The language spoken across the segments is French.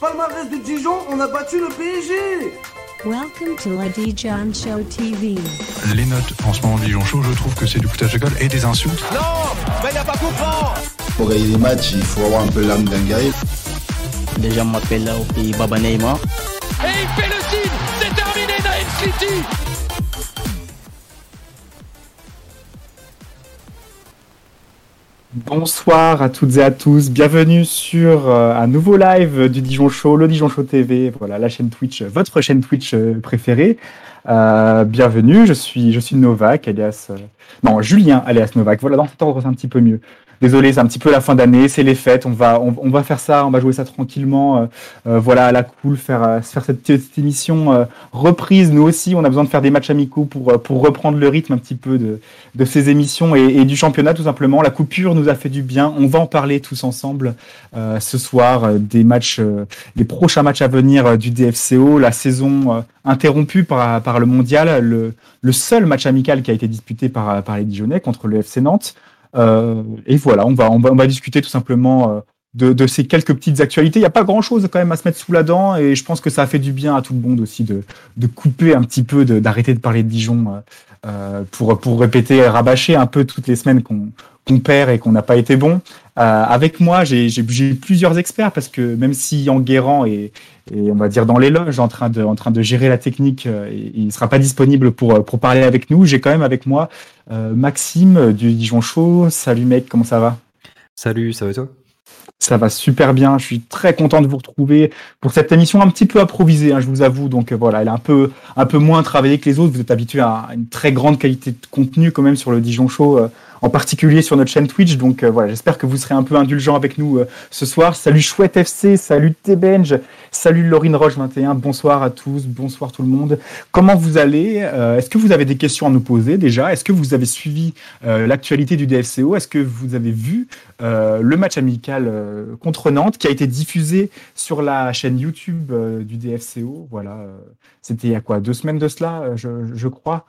Palmarès de Dijon, on a battu le PSG Welcome to la Dijon Show TV. Les notes en ce moment de Dijon Show, je trouve que c'est du foutage de gueule et des insultes. Non Mais il n'y a pas comprend Pour gagner des matchs, il faut avoir un peu l'âme d'un guerrier. Les gens m'appellent là au pays Baba Neymar. Et il fait le signe C'est terminé Naïm City Bonsoir à toutes et à tous, bienvenue sur euh, un nouveau live du Dijon Show, le Dijon Show TV, voilà la chaîne Twitch, votre chaîne Twitch euh, préférée. Euh, bienvenue, je suis, je suis Novak, alias... euh, non, Julien, alias Novak, voilà, dans cet ordre c'est un petit peu mieux. Désolé, c'est un petit peu la fin d'année, c'est les fêtes, on va, on, va faire ça, on va jouer ça tranquillement, euh, euh, voilà, à la cool, faire, euh, faire cette petite émission reprise, nous aussi, on a besoin de faire des matchs amicaux pour, pour reprendre le rythme un petit peu de, de ces émissions et, du championnat tout simplement. La coupure nous a fait du bien. On va en parler tous ensemble euh, ce soir des matchs, les prochains matchs à venir du DFCO, la saison interrompue par, par le mondial, le, le seul match amical qui a été disputé par, par les Dijonnais contre le FC Nantes. Euh, et voilà, on va, on va, on va discuter tout simplement euh, de, ces quelques petites actualités. Il n'y a pas grand chose quand même à se mettre sous la dent et je pense que ça a fait du bien à tout le monde aussi de, de couper un petit peu, d'arrêter de, parler de Dijon euh, pour, pour répéter, rabâcher un peu toutes les semaines qu'on perd et qu'on n'a pas été bon. Avec moi, j'ai plusieurs experts parce que même si Enguerrand est, est, on va dire, dans les loges en train de, en train de gérer la technique, euh, et il ne sera pas disponible pour, pour parler avec nous, j'ai quand même avec moi euh, Maxime du Dijon Show. Salut mec, comment ça va? Salut, ça va et toi? Ça va super bien. Je suis très content de vous retrouver pour cette émission un petit peu improvisée, hein, je vous avoue. Donc euh, voilà, elle est un peu, un peu moins travaillée que les autres. Vous êtes habitués à une très grande qualité de contenu quand même sur le Dijon Show, euh, en particulier sur notre chaîne Twitch. Donc euh, voilà, j'espère que vous serez un peu indulgents avec nous euh, ce soir. Salut Chouette FC, salut T-Benj, salut Laurine Roche 21. Bonsoir à tous, bonsoir tout le monde. Comment vous allez Euh, Est-ce que vous avez des questions à nous poser déjà? Est-ce que vous avez suivi euh, l'actualité du DFCO Est-ce que vous avez vu le match amical contre Nantes qui a été diffusé sur la chaîne YouTube du DFCO. Voilà, c'était il y a quoi? Deux semaines de cela, je crois.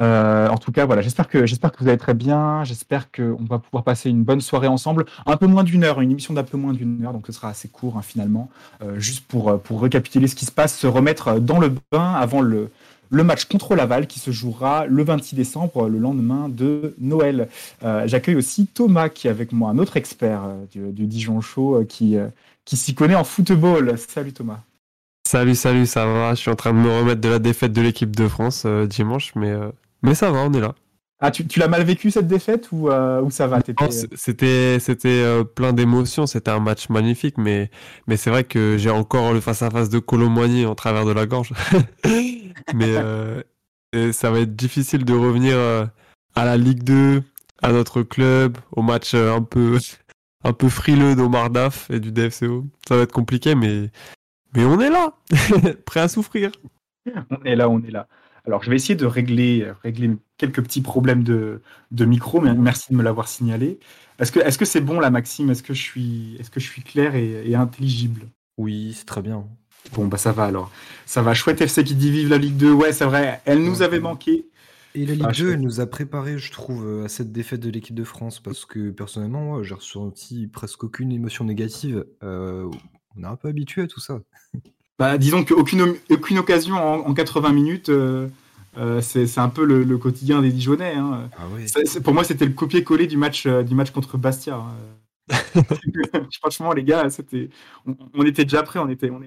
Euh, en tout cas, voilà, j'espère que j'espère que vous allez très bien. J'espère qu'on va pouvoir passer une bonne soirée ensemble. Un peu moins d'une heure, une émission d'un peu moins d'une heure, donc ce sera assez court hein, finalement, Euh, juste pour euh, pour récapituler ce qui se passe, se remettre dans le bain avant le le match contre Laval qui se jouera le 26 décembre, le lendemain de Noël. J'accueille aussi Thomas qui est avec moi, un autre expert du, du Dijon Show qui, qui s'y connaît en football. Salut Thomas. Salut, salut, ça va? Je suis en train de me remettre de la défaite de l'équipe de France dimanche, mais, mais ça va, on est là. Ah, tu, tu l'as mal vécu cette défaite ou, euh, ou ça va C'était c'était euh, plein d'émotions, c'était un match magnifique, mais, mais c'est vrai que j'ai encore le face-à-face de Colomboigny en travers de la gorge. mais euh, ça va être difficile de revenir à la Ligue 2, à notre club, au match un peu, un peu frileux d'Omar Daf et du DFCO. Ça va être compliqué, mais, mais on est là, prêt à souffrir. On est là, on est là. Alors, je vais essayer de régler, régler quelques petits problèmes de, de micro, mais merci de me l'avoir signalé. Est-ce que c'est bon là, Maxime? Est-ce que je suis, est-ce que je suis clair et, et intelligible? Oui, c'est très bien. Bon, bah ça va alors. Ça va. Chouette FC qui dit vive la Ligue 2. Ouais, c'est vrai. Elle nous Ouais. avait manqué. Et la Ligue Ah, 2, chouette. elle nous a préparé, je trouve, euh, à cette défaite de l'équipe de France parce que personnellement, moi, j'ai ressenti presque aucune émotion négative. Euh, on est un peu habitué à tout ça. Bah, disons qu'aucune aucune occasion en, en 80 minutes, euh, euh, c'est un peu le, le quotidien des Dijonnais. hein. Ah oui. Pour moi, c'était le copier-coller du match, euh, du match contre Bastia. hein. Franchement, les gars, c'était, on, on était déjà prêts, on était, on,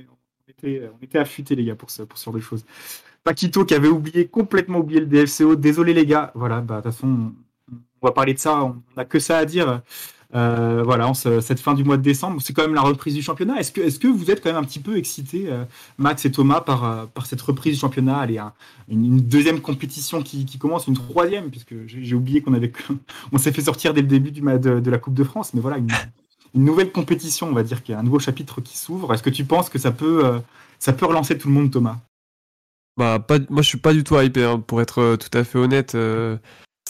était, on était affûtés, les gars, pour ce, pour ce genre de choses. Paquito qui avait oublié, complètement oublié le DFCO. Désolé, les gars. Voilà, bah, de toute façon, on, on va parler de ça. On n'a que ça à dire. Euh, voilà, cette fin du mois de décembre, c'est quand même la reprise du championnat. Est-ce que, est-ce que vous êtes quand même un petit peu excités, euh, Max et Thomas, par, euh, par cette reprise du championnat? Allez, un- une, deuxième compétition qui, commence, une troisième, puisque j'ai oublié qu'on avait, on s'est fait sortir dès le début du, de, de la Coupe de France, mais voilà, une, nouvelle compétition, on va dire, qu'il y a un nouveau chapitre qui s'ouvre. Est-ce que tu penses que ça peut, ça peut relancer tout le monde, Thomas? Bah, moi, je suis pas du tout hypé, hein, pour être tout à fait honnête.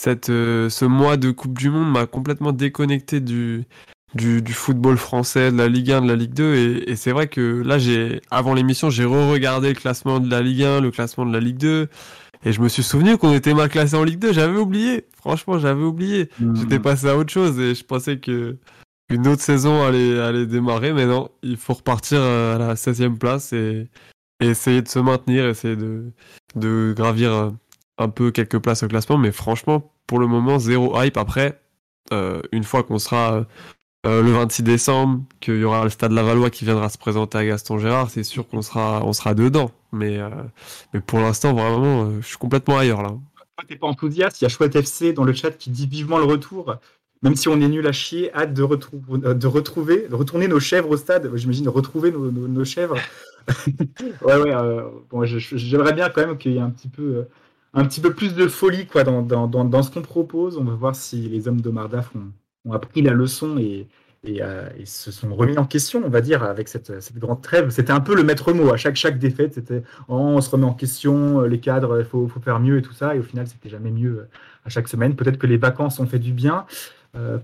Cette, euh, ce mois de Coupe du Monde m'a complètement déconnecté du, du, du football français, de la Ligue 1, de la Ligue 2. Et, et c'est vrai que là, j'ai, avant l'émission, j'ai re-regardé le classement de la Ligue 1, le classement de la Ligue 2. Et je me suis souvenu qu'on était mal classé en Ligue 2. J'avais oublié. Franchement, j'avais oublié. J'étais passé à autre chose et je pensais que, une autre saison allait, allait démarrer, mais non, il faut repartir à la 16e place et, et essayer de se maintenir, essayer de, de gravir un peu quelques places au classement. Mais franchement, pour le moment, zéro hype. Après, euh, une fois qu'on sera euh, le 26 décembre, qu'il y aura le Stade Lavallois qui viendra se présenter à Gaston Gérard, c'est sûr qu'on sera, on sera dedans. Mais, euh, mais pour l'instant, vraiment, euh, je suis complètement ailleurs là. T'es pas enthousiaste. Il y a Chouette FC dans le chat qui dit vivement le retour. Même si on est nul à chier, hâte de, retrou- euh, de retrouver, de retourner nos chèvres au stade. J'imagine retrouver nos, nos- chèvres. ouais, ouais. euh, bon, j'aimerais bien quand même qu'il y ait un petit peu, euh, un petit peu plus de folie quoi dans, dans, dans, dans ce qu'on propose. On va voir si les hommes d'Omardaf ont, ont appris la leçon et, euh, et se sont remis en question, on va dire, avec cette, cette grande trêve. C'était un peu le maître mot. À chaque, chaque défaite, c'était oh, on se remet en question, euh, les cadres, il faut, faut faire mieux et tout ça. Et au final, c'était jamais mieux euh, à chaque semaine. Peut-être que les vacances ont fait du bien.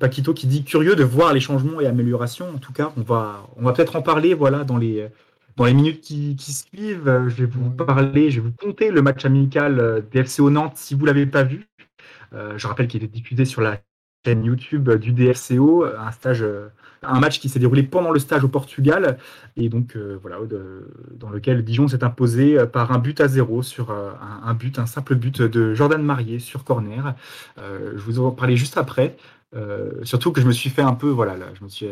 Paquito qui dit curieux de voir les changements et améliorations. En tout cas, on va, on va peut-être en parler voilà, dans, les, dans les minutes qui, qui suivent. Euh, Je vais vous parler, je vais vous compter le match amical euh, DFCO Nantes si vous ne l'avez pas vu. Euh, je rappelle qu'il est diffusé sur la chaîne YouTube du DFCO, un stage, un match qui s'est déroulé pendant le stage au Portugal et donc euh, voilà de- dans lequel Dijon s'est imposé par un but à zéro sur euh, un, un but, un simple but de Jordan Marié sur corner. Je vous en parlais juste après. Surtout que je me suis fait un peu, voilà, là, je me suis,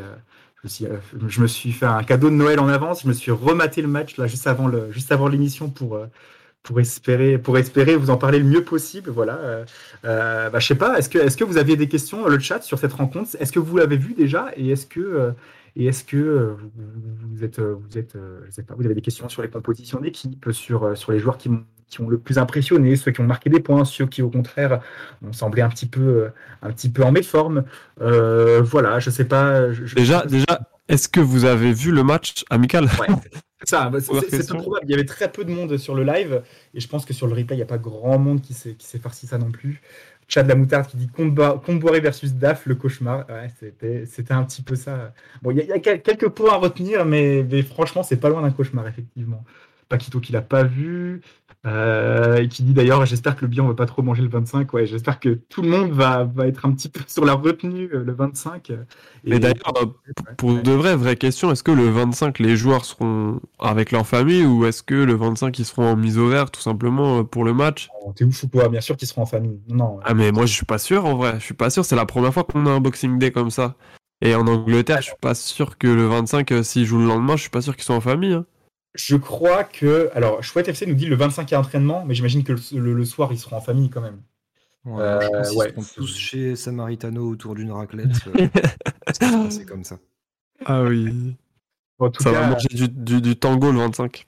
je me suis, euh, je me suis fait un cadeau de Noël en avance. Je me suis rematé le match là juste avant le, juste avant l'émission pour euh, pour espérer, pour espérer vous en parler le mieux possible. Voilà. Euh, euh, bah, je sais pas. Est-ce que, est-ce que vous aviez des questions le chat sur cette rencontre? Est-ce que vous l'avez vu déjà? Et est-ce que, et est-ce que vous, êtes, vous êtes, vous avez des questions sur les compositions d'équipe, sur, sur les joueurs qui, qui ont le plus impressionné, ceux qui ont marqué des points, ceux qui au contraire ont semblé un petit peu, euh, un petit peu en méforme. Euh, voilà. Je sais pas. je- je- Déjà, déjà est-ce que vous avez vu le match amical? Ouais. Ça, bah, c'est- Première c'est c'est question. peu probable. Il y avait très peu de monde sur le live et je pense que sur le replay, il n'y a pas grand monde qui s'est farci ça non plus. Chad la moutarde qui dit Comboiré versus DAF, le cauchemar. Ouais, c'était un petit peu ça. Bon, il y, a- y quelques points à retenir, mais, mais franchement, c'est pas loin d'un cauchemar, effectivement. Paquito qui l'a pas vu. euh, et qui dit d'ailleurs, j'espère que le bilan va pas trop manger le 25. Ouais, j'espère que tout le monde va, va être un petit peu sur la retenue euh, le 25. Mais Et- d'ailleurs, euh, pour de vraies, vraies questions, est-ce que le 25, les joueurs seront avec leur famille ou est-ce que le 25, ils seront en mise au vert tout simplement pour le match? Oh, T'es ouf ou quoi Bien sûr qu'ils seront en famille. Non, Ah mais moi je suis pas sûr en vrai, je suis pas sûr, c'est la première fois qu'on a un Boxing Day comme ça. Et en Angleterre, je suis pas sûr que le 25, euh, s'ils jouent le lendemain, je suis pas sûr qu'ils soient en famille. hein. Je crois que. Alors, Chouette FC nous dit le 25 il y a entraînement, mais j'imagine que le, le- le soir, ils seront en famille quand même. Ouais, Euh, je pense qu'ils ouais. seront tous chez Samaritano autour d'une raclette. euh, c'est comme ça. Ah oui. En tout Ça va manger du, du- du tango le 25.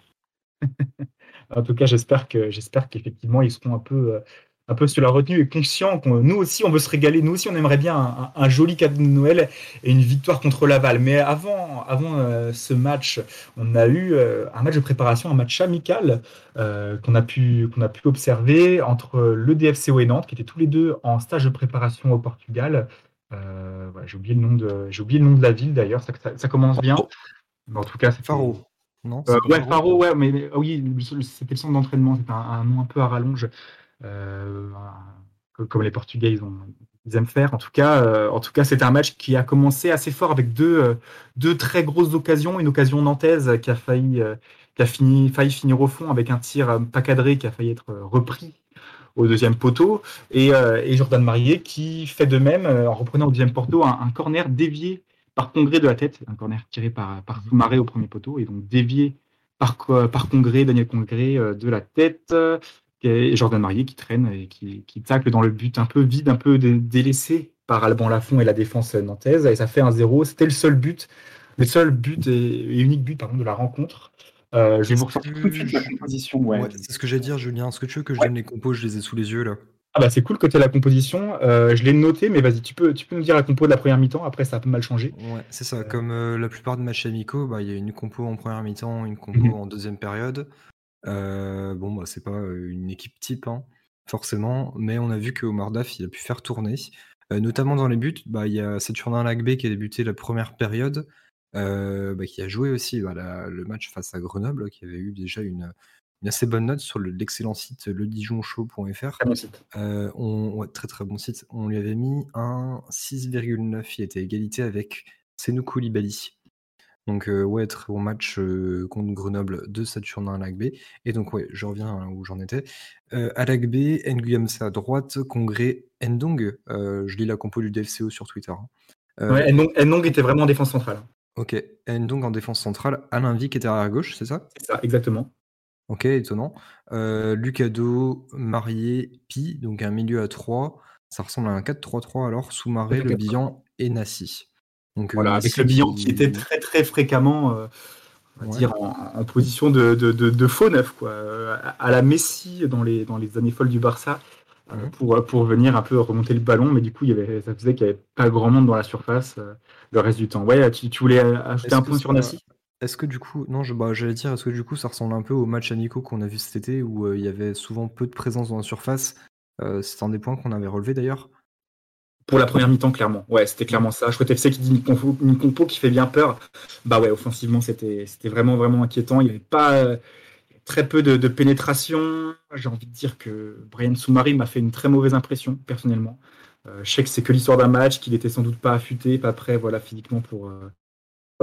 en tout cas j'espère que j'espère qu'effectivement, ils seront un peu, euh, un peu sur la retenue et conscients qu'on nous aussi, on veut se régaler. Nous aussi, on aimerait bien un, un joli cadeau de Noël et une victoire contre Laval. Mais avant, avant euh, ce match, on a eu euh, un match de préparation, un match amical euh, qu'on a, pu- qu'on a pu observer entre le DFCO et Nantes, qui étaient tous les deux en stage de préparation au Portugal. Voilà, j'ai oublié le nom de j'ai oublié le nom de la ville d'ailleurs ça, ça- ça commence bien mais en tout cas Faro. Non? C'est pas ouais, Faro, ouais, mais, mais- ah oui, c'était le centre d'entraînement, c'était un, un nom un peu à rallonge, comme les Portugais ils, aiment faire. En tout cas, euh, en c'était un match qui a commencé assez fort avec deux, euh, très grosses occasions, une occasion nantaise qui a failli, euh, qui a fini, failli finir au fond avec un tir euh, pas cadré qui a failli être euh, repris au deuxième poteau, et, euh, Jordan Marié qui fait de même euh, en reprenant au deuxième poteau un, corner dévié par Congré de la tête, un corner tiré par, par au premier poteau, et donc dévié par, par Congré, Daniel Congré euh, de la tête, euh, et Jordan Marié qui traîne et qui, qui tacle dans le but un peu vide, un peu dé- délaissé par Alban Lafont et la défense nantaise, et ça fait un 0 C'était le seul but, le seul but et, et unique but pardon, de la rencontre. Euh, je vais vous ressortir tout de suite la composition. Ouais. Ouais, c'est ce que j'allais dire, Julien. Est-ce que tu veux que je donne les compos? Je les ai sous les yeux là. Ah bah c'est cool que tu la composition. Euh, je l'ai noté, mais vas-y, tu peux, tu peux nous dire la compo de la première mi-temps. Après, ça a pas mal changé. Ouais, c'est ça. Comme euh, la plupart de matchs amicaux, bah, il y a une compo en première mi-temps, une compo Mhm. en deuxième période. Euh, bon, bah, c'est pas une équipe type, hein, forcément, mais on a vu que Omar Daf, il a pu faire tourner. Euh, notamment dans les buts, bah, il y a Saturnin Lagbe qui a débuté la première période, euh, bah, qui a joué aussi bah, la- le match face à Grenoble, qui avait eu déjà une, une assez bonne note sur le- l'excellent site ledijonchaud.fr. Très bon site. On, ouais, très très bon site. On lui avait mis un 6,9. Il était à égalité avec Senou Koulibaly. Donc euh, ouais, très bon match euh, contre Grenoble de Saturnin à Lac B. Et donc ouais, je reviens où j'en étais. Euh, à Lac B, Nguyamsa à droite, Congrès Ndong. Je lis la compo du DFCO sur Twitter. hein. Ouais, Ndong, Ndong était vraiment en défense centrale. Ok, Ndong en défense centrale. Alain Vic était arrière gauche, c'est ça? C'est ça, exactement. Ok, étonnant. Lucado, Marié, Pi, donc un milieu à 3. Ça ressemble à un 4-3-3 alors, Soumaré, Le Bihan et Nassi. Donc, euh, Voilà, avec le bilan qui était très très fréquemment euh, on va Ouais. dire en, en position de, de, de- de faux neuf, quoi, euh, à à la Messi dans les, dans les années folles du Barça, pour, pour venir un peu remonter le ballon, mais du coup, il y avait, ça faisait qu'il n'y avait pas grand monde dans la surface le reste du temps. Ouais, tu, tu voulais ajouter un point sur Nassi Est-ce que du coup, non, je, bah, j'allais dire, est-ce que du coup ça ressemble un peu au match à Nico qu'on a vu cet été où euh, il y avait souvent peu de présence dans la surface Euh, C'est un des points qu'on avait relevé d'ailleurs? Pour la première mi-temps, clairement. Ouais, c'était clairement ça. Chouette FC qui dit une compo, qui fait bien peur. Bah ouais, offensivement, c'était vraiment, vraiment inquiétant. Il n'y avait pas euh, très peu de, pénétration. J'ai envie de dire que Brian Soumari m'a fait une très mauvaise impression, personnellement. Euh, je sais que c'est que l'histoire d'un match, qu'il était sans doute pas affûté, pas prêt, voilà, physiquement pour, euh,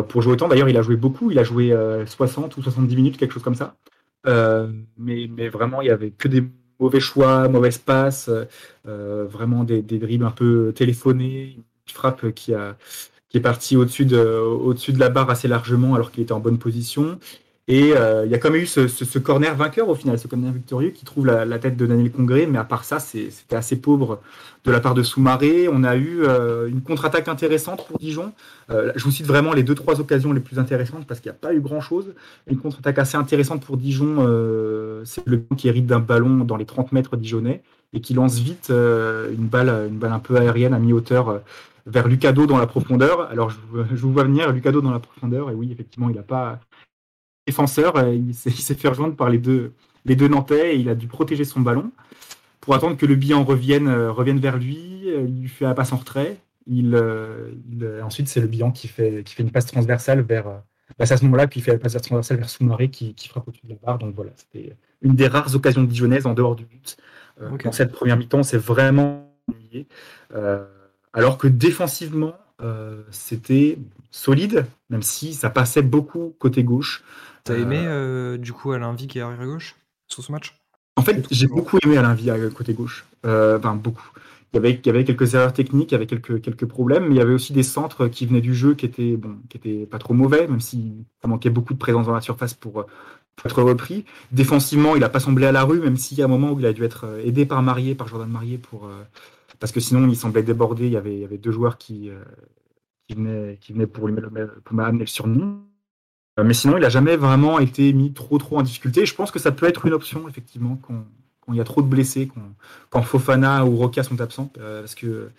pour jouer autant. D'ailleurs, il a joué beaucoup. Il a joué euh, 60 ou 70 minutes, quelque chose comme ça. Euh, mais, mais vraiment, il y avait que des mauvais choix, mauvaises passes. Euh, vraiment des, dribbles un peu téléphonés, une frappe qui, a, qui est partie au-dessus de, au-dessus de la barre assez largement alors qu'il était en bonne position. Et euh, il y a quand même eu ce, corner vainqueur au final, ce corner victorieux qui trouve la, tête de Daniel Congré, mais à part ça, c'était assez pauvre de la part de Soumaré. On a eu euh, une contre-attaque intéressante pour Dijon. Euh, je vous cite vraiment les deux trois occasions les plus intéressantes parce qu'il n'y a pas eu grand-chose. Une contre-attaque assez intéressante pour Dijon, c'est le qui hérite d'un ballon dans les 30 mètres dijonnais et qui lance vite une balle, une balle un peu aérienne à mi-hauteur vers Lucado dans la profondeur. Alors je vous vois venir Lucado dans la profondeur et oui effectivement il n'a pas défenseur, euh, il s'est fait rejoindre par les deux les deux Nantais et il a dû protéger son ballon pour attendre que le bilan revienne euh, revienne vers lui. Euh, Il lui fait la passe en retrait. Il, euh, il, euh, ensuite c'est le bilan qui fait qui fait une passe transversale vers euh, bah, c'est à ce moment-là qu'il fait la passe transversale vers Soumaré qui, qui frappe au-dessus de la barre. Donc voilà, c'était une des rares occasions dijonnaises en dehors du but. Euh. Dans cette première mi-temps, c'est vraiment ennuyé. Euh, alors que défensivement, euh, c'était solide, même si ça passait beaucoup côté gauche. T'as Euh, aimé euh, du coup Alain Vic et arrière gauche sur ce match? En fait, j'ai beaucoup aimé Alain Villa euh, côté gauche. Euh, Enfin, beaucoup. Il y, avait, il y avait quelques erreurs techniques, il y avait quelques, quelques problèmes, mais il y avait aussi des centres qui venaient du jeu qui étaient, bon, qui étaient pas trop mauvais, même si ça manquait beaucoup de présence dans la surface pour, pour être repris. Défensivement, il n'a pas semblé à la rue, même s'il y a un moment où il a dû être aidé par Marié, par Jordan Marié, pour, euh, parce que sinon il semblait débordé. Il y avait, il y avait deux joueurs qui, qui, venaient, qui venaient pour lui pour m'amener le surnom. Euh, Mais sinon, il n'a jamais vraiment été mis trop trop en difficulté. Je pense que ça peut être une option, effectivement, quand, il y a trop de blessés, quand, Fofana ou Roca sont absents. euh, parce que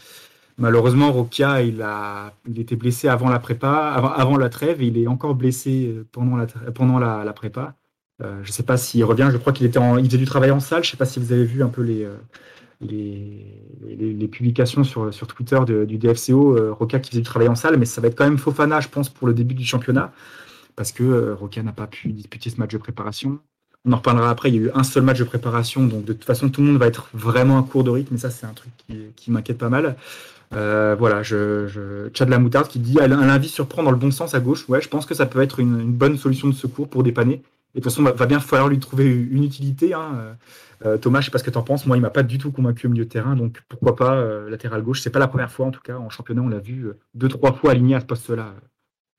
malheureusement, Roca, il, a, il était blessé avant la prépa, avant, la trêve, et il est encore blessé euh, pendant la, pendant la, prépa. Je ne sais pas s'il revient. Je crois qu'il était en, il faisait du travail en salle. Je ne sais pas si vous avez vu un peu les, les, les, publications sur, sur Twitter du DFCO. euh, Roca qui faisait du travail en salle, mais ça va être quand même Fofana, je pense, pour le début du championnat parce que euh, Roca n'a pas pu disputer ce match de préparation. On en reparlera après, il y a eu un seul match de préparation, donc de toute façon tout le monde va être vraiment à court de rythme, ça c'est un truc qui, qui m'inquiète pas mal. Euh, voilà, je, je... Chad la moutarde qui dit Alain Vie surprend dans le bon sens à gauche. Ouais, je pense que ça peut être une, bonne solution de secours pour dépanner. Et de toute façon, va, va bien falloir lui trouver une utilité. hein. Euh, Thomas, je sais pas ce que tu en penses. Moi, il m'a pas du tout convaincu au milieu de terrain, donc pourquoi pas latéral gauche. C'est pas la première fois, en tout cas, en championnat, on l'a vu deux, trois fois aligné à ce poste-là.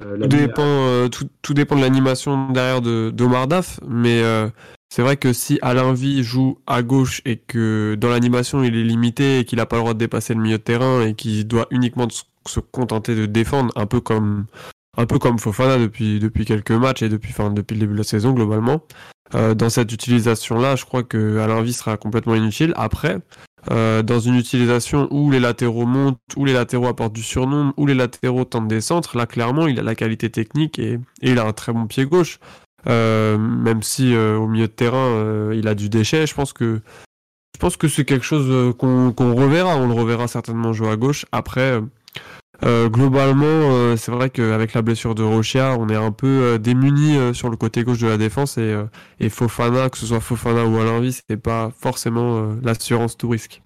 Euh, Tout dépend, euh, tout, tout dépend de l'animation derrière de d'Omar Daf, mais euh, c'est vrai que si Alain Vie joue à gauche et que dans l'animation il est limité et qu'il n'a pas le droit de dépasser le milieu de terrain et qu'il doit uniquement se- contenter de défendre, un peu comme un peu comme Fofana depuis depuis quelques matchs et depuis enfin depuis le début de la saison globalement. Euh, dans cette utilisation-là, je crois que Alain Vie sera complètement inutile. Après, euh, dans une utilisation où les latéraux montent, où les latéraux apportent du surnom, où les latéraux tentent des centres, là clairement il a la qualité technique et, il a un très bon pied gauche. Euh, même si euh, au milieu de terrain il a du déchet, je pense que c'est quelque chose qu'on reverra. On le reverra certainement jouer à gauche. Après, euh, globalement, euh, c'est vrai qu'avec la blessure de Rochia, on est un peu euh, démuni sur le côté gauche de la défense et, Fofana, que ce soit Fofana ou Alain Vie, c'est pas forcément l'assurance tout risque.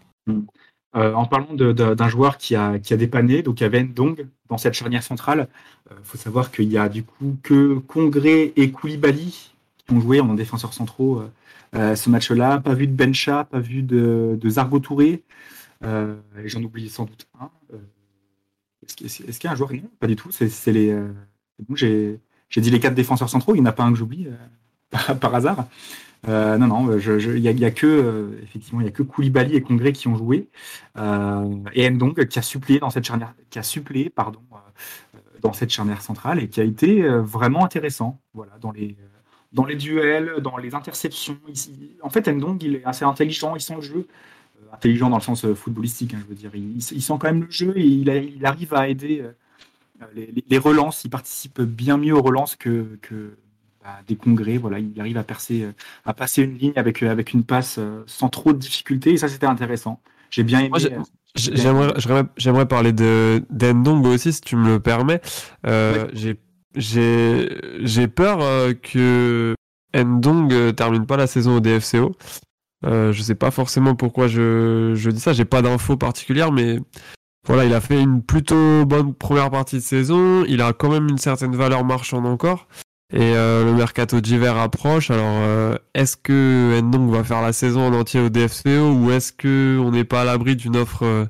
Euh, en parlant d'un joueur qui a, qui a dépanné, donc il y avait dans cette charnière centrale. Il faut savoir qu'il y a du coup que Congré et Koulibaly qui ont joué en défenseurs centraux ce match-là. Pas vu de Bencha, pas vu de, de Zargo Touré. J'en oublie sans doute un. Est-ce qu'il y a un joueur Non, pas du tout. C'est les. euh, J'ai dit les quatre défenseurs centraux. Il n'y en a pas un que j'oublie euh, par, hasard. Euh, non, non, il y, a, que euh, effectivement, il y a que Koulibaly et Congré qui ont joué et Ndong qui a suppléé dans cette charnière, qui a suppléé, pardon, dans cette charnière centrale et qui a été vraiment intéressant. Voilà, dans les dans les duels, dans les interceptions. En fait, Ndong, il est assez intelligent, il sent le jeu. Intelligent dans le sens euh, footballistique, hein, je veux dire. Il, il sent quand même le jeu et il, a- il arrive à aider euh, les, relances. Il participe bien mieux aux relances que, que bah, des congrès. Voilà, il arrive à percer, euh, à passer une ligne avec, avec une passe sans trop de difficultés. Et ça, c'était intéressant. J'ai bien aimé. J'aimerais, parler de d'Endong aussi, si tu me le permets. Euh, Ouais. J'ai, j'ai, j'ai peur que Endong euh, termine pas la saison au DFCO. Euh, je sais pas forcément pourquoi je, je dis ça. J'ai pas d'infos particulières, mais voilà, il a fait une plutôt bonne première partie de saison. Il a quand même une certaine valeur marchande encore. Et euh, le mercato d'hiver approche. Alors, euh, est-ce que Ndong va faire la saison en entier au DFCO ou est-ce que on n'est pas à l'abri d'une offre euh,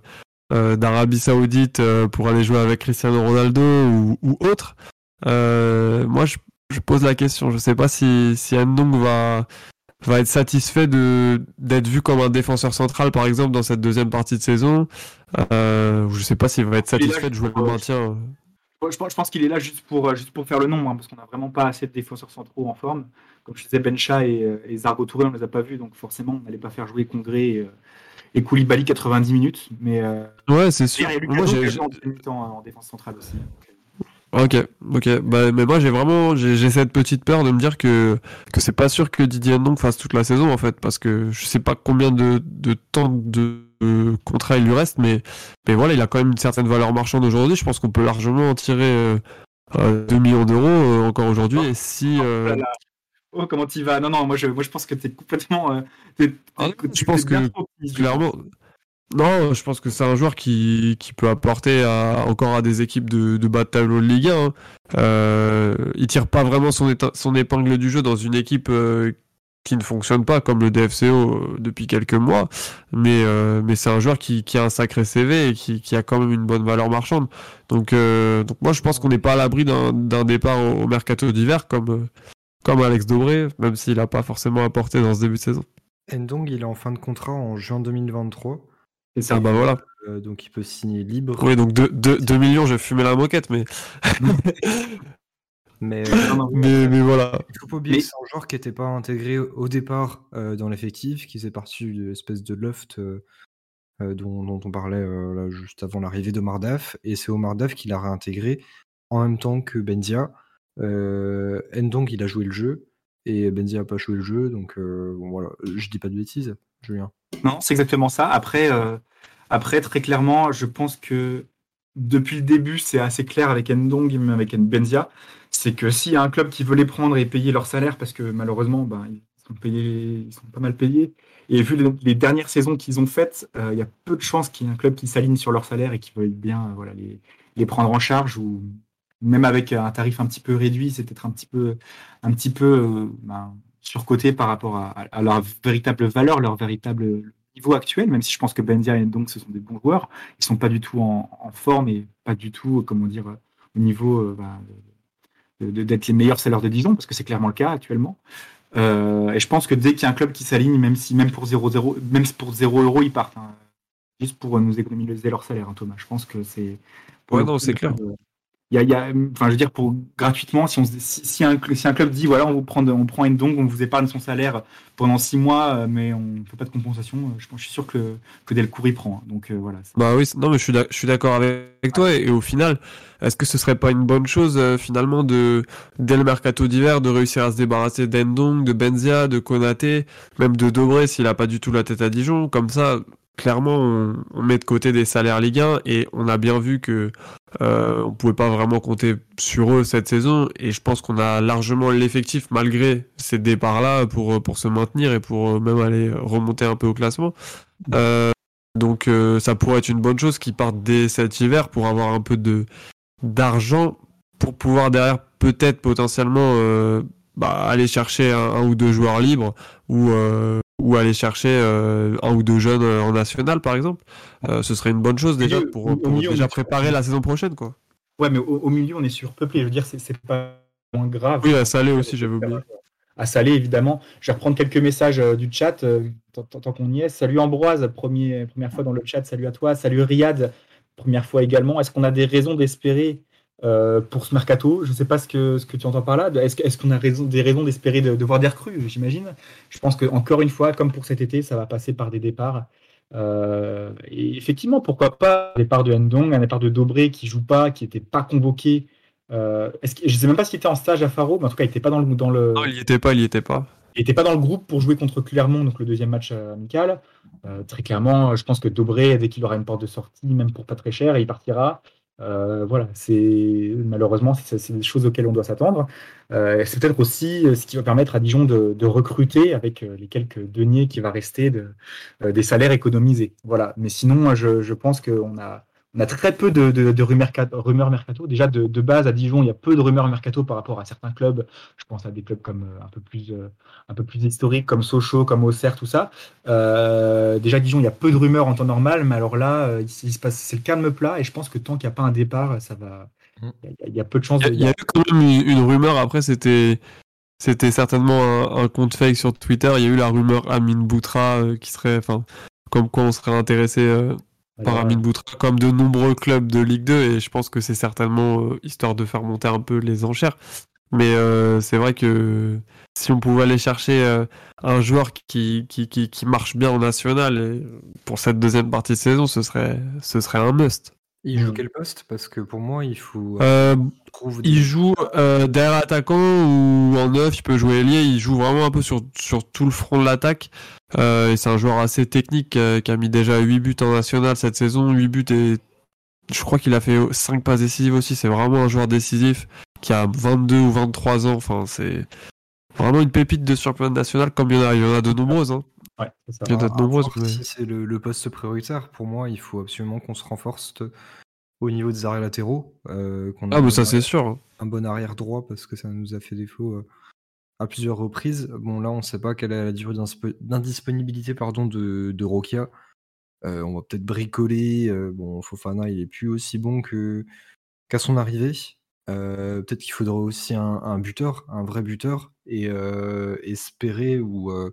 euh, d'Arabie Saoudite euh, pour aller jouer avec Cristiano Ronaldo ou, ou autre? Moi, je, je pose la question. Je sais pas si si Ndong va va être satisfait de d'être vu comme un défenseur central, par exemple, dans cette deuxième partie de saison. Euh, je sais pas s'il va être là satisfait de jouer le pour, euh, maintien. Je pense, pense qu'il est là juste pour, euh, juste pour faire le nombre, hein, parce qu'on n'a vraiment pas assez de défenseurs centraux en forme. Comme je disais, Bencha et, euh, et Zargo Touré, on ne les a pas vus, donc forcément, on n'allait pas faire jouer Congré et, et Koulibaly 90 minutes. Mais Ouais, c'est sûr. a Lucas Moi, j'ai- en en défense centrale aussi. Ok, ok. Bah, mais moi, j'ai vraiment, j'ai cette petite peur de me dire que que c'est pas sûr que Didier Ndong fasse toute la saison en fait, parce que je sais pas combien de de temps de euh, contrat il lui reste, mais mais voilà, il a quand même une certaine valeur marchande aujourd'hui. Je pense qu'on peut largement en tirer euh, euh, 2 millions d'euros euh, encore aujourd'hui. Et si euh, Oh. Oh, comment tu vas? Non, non, moi je, moi je pense que tu es complètement. euh, t'es- Ah je pense que clairement. Non, je pense que c'est un joueur qui, qui peut apporter encore à des équipes de, bas de tableau de Ligue 1. hein. Euh, il tire pas vraiment son, épingle du jeu dans une équipe euh, qui ne fonctionne pas comme le DFCO euh, depuis quelques mois. Mais, c'est un joueur qui, a un sacré CV et qui, a quand même une bonne valeur marchande. Donc, moi, je pense qu'on n'est pas à l'abri d'un départ au, mercato d'hiver comme, comme Alex Dobré, même s'il n'a pas forcément apporté dans ce début de saison. Ndong, il est en fin de contrat en juin 2023. C'est ça. Ah bah voilà. euh, donc il peut signer libre. Oui, donc 2 millions, j'ai fumé la moquette, mais, Mais euh, Non, non, mais, mais voilà. il faut pas oublier Mais- que c'est un joueur qui n'était pas intégré au départ euh, dans l'effectif, qui faisait partie de l'espèce de loft dont, dont on parlait euh, là, juste avant l'arrivée d'Omar Daf. Et c'est Omar Daf qui l'a réintégré en même temps que Benzia. Euh, Ndong, il a joué le jeu. Et Benzia n'a pas joué le jeu. Donc euh, bon, voilà, je dis pas de bêtises, Julien. Non, c'est exactement ça. Après, euh, après, très clairement, je pense que depuis le début, c'est assez clair avec Ndong et même avec Benzia, c'est que s'il y a un club qui veut les prendre et payer leur salaire, parce que malheureusement, ben, ils sont payés, ils sont pas mal payés, et vu les, dernières saisons qu'ils ont faites, euh, il y a peu de chances qu'il y ait un club qui s'aligne sur leur salaire et qui veuille bien euh, les, prendre en charge ou même avec un tarif un petit peu réduit, c'est peut-être un petit peu, un petit peu ben, surcoté par rapport à, à leur véritable valeur, leur véritable niveau actuel, même si je pense que Benzia et donc ce sont des bons joueurs, ils sont pas du tout en, en forme et pas du tout, comment dire, euh, au niveau euh, bah, d'être les meilleurs salaires de Dijon, parce que c'est clairement le cas actuellement. Euh, et je pense que dès qu'il y a un club qui s'aligne, même si même pour 0 même si pour 0 euros ils partent, hein, juste pour nous économiser leur salaire, hein, Thomas. Je pense que c'est. Ouais, non, c'est clair. euh, Il y a, y a- enfin, je veux dire, pour gratuitement, si, on, si, si un, si un club dit voilà, on vous prend, on prend une donc, on vous épargne son salaire pendant six mois, euh, mais on ne fait pas de compensation, euh, je, je suis sûr que, que Delcourt y prend. hein. Donc euh, voilà. Bah oui, non mais je suis je suis d'accord avec toi et, et au final, est-ce que ce serait pas une bonne chose euh, finalement de dès le mercato d'hiver de réussir à se débarrasser d'Endong, de Benzia, de Konaté, même de Dobré s'il a pas du tout la tête à Dijon, comme ça clairement on, on met de côté des salaires Ligue 1 et on a bien vu que euh, on pouvait pas vraiment compter sur eux cette saison et je pense qu'on a largement l'effectif malgré ces départs là pour pour se maintenir et pour euh, même aller remonter un peu au classement. Euh, Donc euh, ça pourrait être une bonne chose qu'ils partent dès cet hiver pour avoir un peu de d'argent pour pouvoir derrière peut-être potentiellement euh, bah, aller chercher un, un ou deux joueurs libres ou euh, ou aller chercher euh, un ou deux jeunes euh, en national par exemple. Euh, ce serait une bonne chose déjà milieu- pour, milieu, déjà sur- préparer la saison prochaine quoi. Ouais, mais au, au milieu, on est surpeuplé. Je veux dire, c'est pas moins grave. Oui, à Salé aussi, j'avais oublié. À Salé, évidemment. Je vais reprendre quelques messages du chat tant, tant- tant qu'on y est. Salut Ambroise, premier, première fois dans le chat. Salut à toi. Salut Riyad, première fois également. Est-ce qu'on a des raisons d'espérer euh, pour ce mercato Je ne sais pas ce que, ce que tu entends par là. Est-ce qu'on a raison, des raisons d'espérer de, de voir des recrues J'imagine. Je pense que encore une fois, comme pour cet été, ça va passer par des départs. Euh, et effectivement, pourquoi pas un départ de Ndong, un départ de Dobré qui joue pas, qui n'était pas convoqué. Euh, est-ce que- je ne sais même pas s'il était en stage à Faro, mais en tout cas, il n'était pas dans le, dans le, Non, il y était pas, il y était pas. il n'était pas dans le groupe pour jouer contre Clermont, donc le deuxième match amical. Très clairement, je pense que Dobré, dès qu'il aura une porte de sortie, même pour pas très cher, il partira. Euh, voilà, c'est malheureusement c'est des choses auxquelles on doit s'attendre. Euh, c'est peut-être aussi euh, ce qui va permettre à Dijon de, recruter avec les quelques deniers qui va rester de, des salaires économisés. Voilà. Mais sinon, je, je pense qu'on a on a très peu de, de, de rumeurs, ca- rumeurs mercato. Déjà de, de base à Dijon, il y a peu de rumeurs mercato par rapport à certains clubs. Je pense à des clubs comme euh, un peu plus euh, un peu plus historiques comme Sochaux, comme Auxerre, tout ça. Euh, déjà, Dijon, il y a peu de rumeurs en temps normal, mais alors là, euh, il, il se passe, c'est le calme plat, et je pense que tant qu'il n'y a pas un départ, ça va. Mm. Il y, a- il y a peu de chances. Il y, a- de- il y a eu quand même une, rumeur, après c'était c'était certainement un, un compte fake sur Twitter, il y a eu la rumeur Amin Boutra euh, qui serait, enfin, comme quoi on serait intéressé euh, par. Amin Boutra, comme de nombreux clubs de Ligue 2, et je pense que c'est certainement euh, histoire de faire monter un peu les enchères. Mais euh, c'est vrai que si on pouvait aller chercher euh, un joueur qui, qui, qui, qui marche bien en national pour cette deuxième partie de saison, ce serait, ce serait un must. Il joue Mm. quel poste? Parce que pour moi, il faut. Euh, trouve il joue euh, derrière attaquant ou en neuf, il peut jouer ailier, il joue vraiment un peu sur, sur tout le front de l'attaque. Euh, et c'est un joueur assez technique euh, qui a mis déjà 8 buts en national cette saison, 8 buts et je crois qu'il a fait 5 passes décisives aussi, c'est vraiment un joueur décisif qui a 22 ou 23 ans, enfin c'est vraiment une pépite de championnat national comme il y en a, il y en a de nombreuses. Hein. Ouais, c'est ça. Il y en a de nombreuses. voir mais- Si c'est le, le poste prioritaire, pour moi, il faut absolument qu'on se renforce au niveau des arrêts latéraux. euh, qu'on ait Ah un bah bon ça c'est sûr. Un bon arrière droit parce que ça nous a fait défaut euh, à plusieurs reprises. Bon, là, on ne sait pas quelle est la durée d'indisponibilité pardon, de, de Rokia. Euh, on va peut-être bricoler. euh, bon, Fofana, il est plus aussi bon que qu'à son arrivée. Euh, peut-être qu'il faudrait aussi un, un buteur, un vrai buteur, et euh, espérer ou, euh,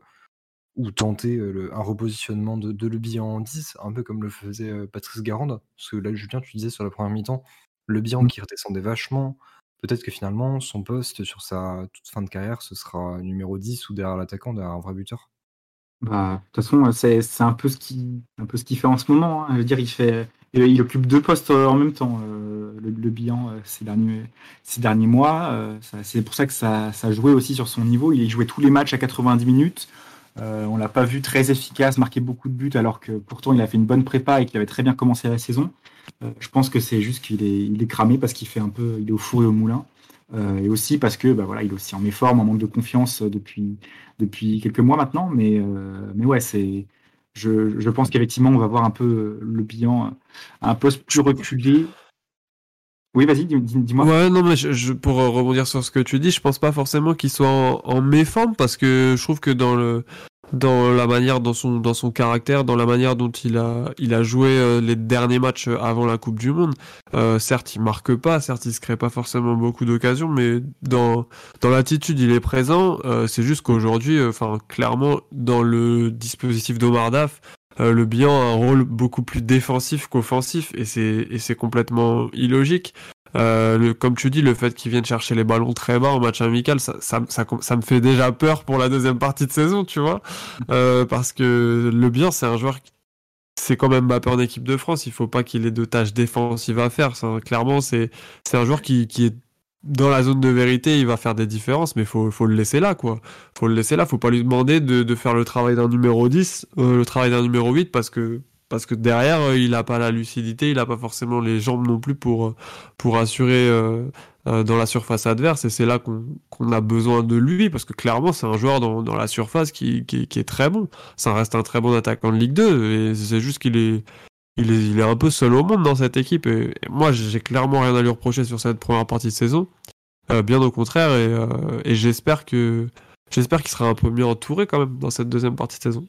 ou tenter le- un repositionnement de, de Le Bihan en 10, un peu comme le faisait Patrice Garande. Parce que là, Julien, tu disais sur la première mi-temps, Le Bihan qui redescendait vachement. Peut-être que finalement, son poste sur sa toute fin de carrière, ce sera numéro 10 ou derrière l'attaquant, derrière un vrai buteur. Bah, de toute façon, c'est c'est un peu ce qui un peu ce qu'il fait en ce moment. hein. Je veux dire, il fait il, occupe deux postes en même temps. le, le bilan ces derniers ces derniers mois, ça- c'est pour ça que ça, ça jouait aussi sur son niveau. Il jouait tous les matchs à 90 minutes. Euh, on l'a pas vu très efficace, marquer beaucoup de buts, alors que pourtant il a fait une bonne prépa et qu'il avait très bien commencé la saison. Euh, je pense que c'est juste qu'il est, il est cramé parce qu'il fait un peu, il est au four et au moulin. Euh, et aussi parce que bah, voilà, il est aussi en méforme, en manque de confiance euh, depuis, depuis quelques mois maintenant. Mais, mais ouais, c'est, je, je pense qu'effectivement, on va voir un peu le bilan un poste plus reculé. Oui, vas-y, dis- dis- dis-moi. Ouais, non, mais je, pour rebondir sur ce que tu dis, je pense pas forcément qu'il soit en méforme parce que je trouve que dans le dans la manière, dans son dans son caractère, dans la manière dont il a il a joué euh, les derniers matchs avant la Coupe du Monde, euh, certes il marque pas, certes il se crée pas forcément beaucoup d'occasions, mais dans dans l'attitude il est présent. Euh, c'est juste qu'aujourd'hui, euh, enfin clairement dans le dispositif d'Omar Daf, euh, le bilan a un rôle beaucoup plus défensif qu'offensif et c'est et c'est complètement illogique. Euh, comme tu dis, le fait qu'ils viennent chercher les ballons très bas en match amical, ça, me fait déjà peur pour la deuxième partie de saison, tu vois, euh, parce que le bien, c'est un joueur qui c'est quand même Mbappé en équipe de France. Il faut pas qu'il ait de tâches défensives à faire. Ça, clairement, c'est un joueur qui, est dans la zone de vérité. Il va faire des différences, mais faut faut le laisser là, quoi. Faut le laisser là. Faut pas lui demander de, de faire le travail d'un numéro 10, euh, le travail d'un numéro 8, parce que parce que derrière, euh, il n'a pas la lucidité, il n'a pas forcément les jambes non plus pour, pour assurer euh, euh, dans la surface adverse. Et c'est là qu'on a besoin de lui, parce que clairement, c'est un joueur dans, dans la surface qui, qui, qui, est très bon. Ça reste un très bon attaquant de Ligue 2, et c'est juste qu'il est, il est, il est un peu seul au monde dans cette équipe. Et, moi, j'ai clairement rien à lui reprocher sur cette première partie de saison. bien au contraire, et, et j'espère que j'espère qu'il sera un peu mieux entouré quand même dans cette deuxième partie de saison.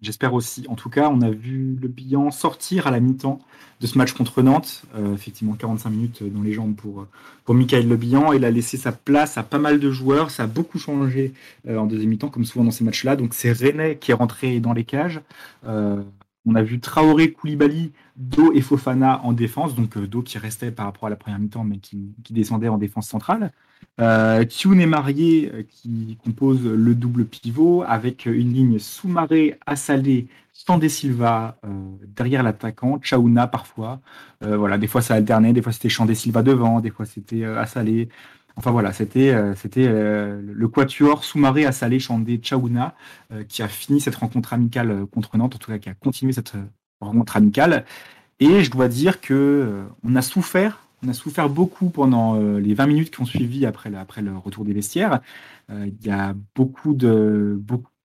J'espère aussi. En tout cas, on a vu le bilan sortir à la mi-temps de ce match contre Nantes. Euh, effectivement, 45 minutes dans les jambes pour, pour Michael Le Bihan. Il a laissé sa place à pas mal de joueurs. Ça a beaucoup changé euh, en deuxième mi-temps, comme souvent dans ces matchs-là. Donc, c'est René qui est rentré dans les cages. Euh, on a vu Traoré, Koulibaly, Do et Fofana en défense. Donc, Do qui restait par rapport à la première mi-temps, mais qui descendait en défense centrale. Euh, est marié euh, qui compose le double pivot avec une ligne Soumaré, Assalé, Standé Silva euh, derrière l'attaquant, Chaouna parfois. Euh, voilà, des fois ça alternait, des fois c'était Chandé Silva devant, des fois c'était Assalé. Enfin voilà, c'était c'était le quatuor Soumaré, Assalé, Chandé, Chaouna qui a fini cette rencontre amicale contre Nantes, en tout cas qui a continué cette rencontre amicale. Et je dois dire que on a souffert on a souffert beaucoup pendant euh, les 20 minutes qui ont suivi après, le retour des vestiaires. Euh, il y a beaucoup de,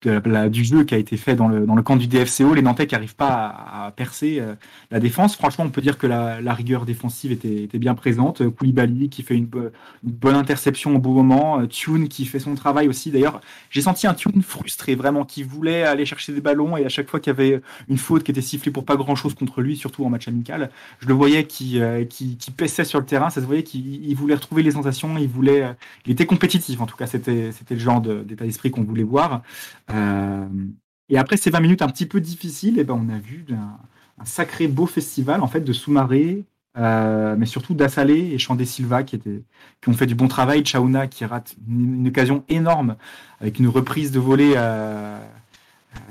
du jeu qui a été fait dans le, dans le camp du DFCO, les Nantais qui n'arrivent pas à, percer euh, la défense. Franchement, on peut dire que la, la rigueur défensive était, était, bien présente. Koulibaly qui fait une, bonne interception au bon moment. Euh, Tune qui fait son travail aussi. D'ailleurs, j'ai senti un Tune frustré, vraiment, qui voulait aller chercher des ballons et à chaque fois qu'il y avait une faute qui était sifflée pour pas grand chose contre lui, surtout en match amical, je le voyais qui, euh, qui, qui paissait sur le terrain. Ça se voyait qu'il voulait retrouver les sensations. Il voulait, il était compétitif. En tout cas, c'était, c'était le genre d'état d'esprit qu'on voulait voir. Euh, et après ces 20 minutes un petit peu difficiles, eh ben, on a vu un, sacré beau festival en fait de sous-marée, euh, mais surtout d'Assalé et Chandé Silva qui, ont fait du bon travail. Chaouna qui rate une, occasion énorme avec une reprise de volée. Euh,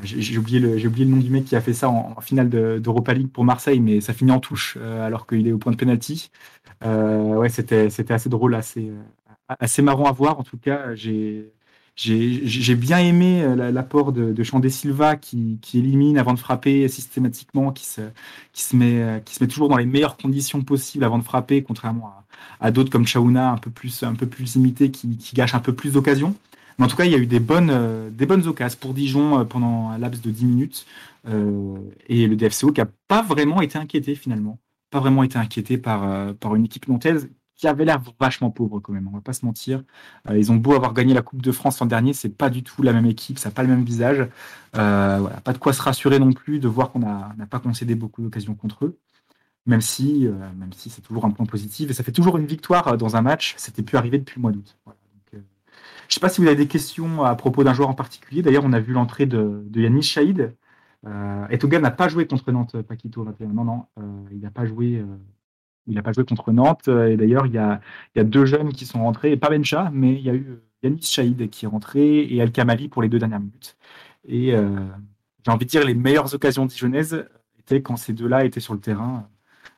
j'ai oublié, le, nom du mec qui a fait ça en, finale d'Europa League pour Marseille, mais ça finit en touche alors qu'il est au point de penalty. Euh, ouais, c'était assez drôle, assez, assez marrant à voir. En tout cas, j'ai j'ai bien aimé euh, l'apport de, de Chandé Silva qui, élimine avant de frapper systématiquement, qui se, qui, se met, euh, qui se met toujours dans les meilleures conditions possibles avant de frapper, contrairement à, d'autres comme Chaouna, un peu plus, un limité, qui, gâche un peu plus d'occasions. Mais en tout cas, il y a eu des bonnes, euh, occasions pour Dijon pendant un laps de 10 minutes. Et le DFCO qui n'a pas vraiment été inquiété finalement. Pas vraiment été inquiété par, par une équipe nantaise qui avait l'air vachement pauvre quand même, on va pas se mentir. Euh, ils ont beau avoir gagné la Coupe de France l'an dernier, c'est pas du tout la même équipe, ça n'a pas le même visage. Euh, voilà, pas de quoi se rassurer non plus de voir qu'on n'a pas concédé beaucoup d'occasions contre eux, même si, euh, même si c'est toujours un point positif et ça fait toujours une victoire dans un match. C'était plus arrivé depuis le mois d'août. Je sais pas si vous avez des questions à propos d'un joueur en particulier. D'ailleurs, on a vu l'entrée de, Yanis Chaïd. Euh, Etoga n'a pas joué contre Nantes, Paquito 21. Non, non, il n'a pas joué il n'a pas joué contre Nantes. Et d'ailleurs, il y a, deux jeunes qui sont rentrés, pas Bencha, mais il y a eu Yanis Chaïd qui est rentré et El Kamali pour les deux dernières minutes. Et euh, j'ai envie de dire, les meilleures occasions dijonnaises étaient quand ces deux-là étaient sur le terrain.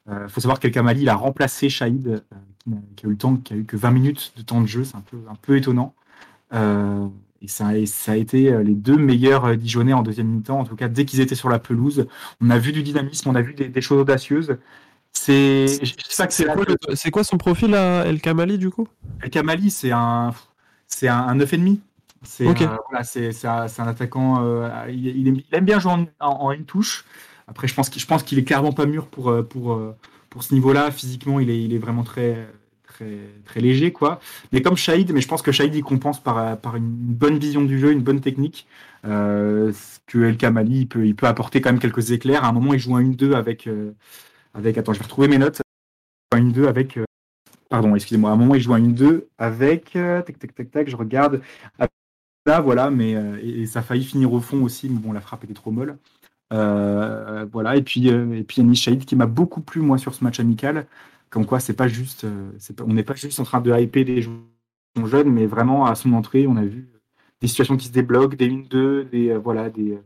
Il euh, faut savoir qu'El Kamali, il a remplacé Chaïd, euh, qui, qui, a eu que 20 minutes de temps de jeu. C'est un peu, étonnant. Euh, et ça, a été les deux meilleurs Dijonais en deuxième mi-temps. En tout cas, dès qu'ils étaient sur la pelouse, on a vu du dynamisme, on a vu des choses audacieuses. C'est c'est quoi, le... quoi, son profil à El Kamali du coup? El Kamali c'est un c'est un, un 9,5. C'est okay. euh, voilà, un, un, attaquant euh, il, il, aime, il, aime, bien jouer en, en, en, une touche. Après je pense qu'il qu'il est clairement pas mûr pour euh, pour euh, pour ce niveau-là physiquement, il est il est vraiment très très très léger quoi. Mais comme Shahid, mais je pense que Shahid il compense par par une bonne vision du jeu, une bonne technique. Euh, que El Kamali il peut il peut apporter quand même quelques éclairs. À un moment il joue un 1-2 avec avec, attends, je vais retrouver mes notes, une 2 avec, euh, pardon, excusez-moi, à un moment, il joue à une 2 avec, euh, tac, tac, tac, tac, je regarde, là, voilà, mais, euh, et, ça a failli finir au fond aussi, mais bon, la frappe était trop molle. Voilà, et puis, et puis Yanis Shahid qui m'a beaucoup plu, moi, sur ce match amical, comme quoi, c'est pas juste, on n'est pas juste en train de hyper des joueurs jeunes, mais vraiment, à son entrée, on a vu des situations qui se débloquent, des 1-2, des, euh, voilà, des,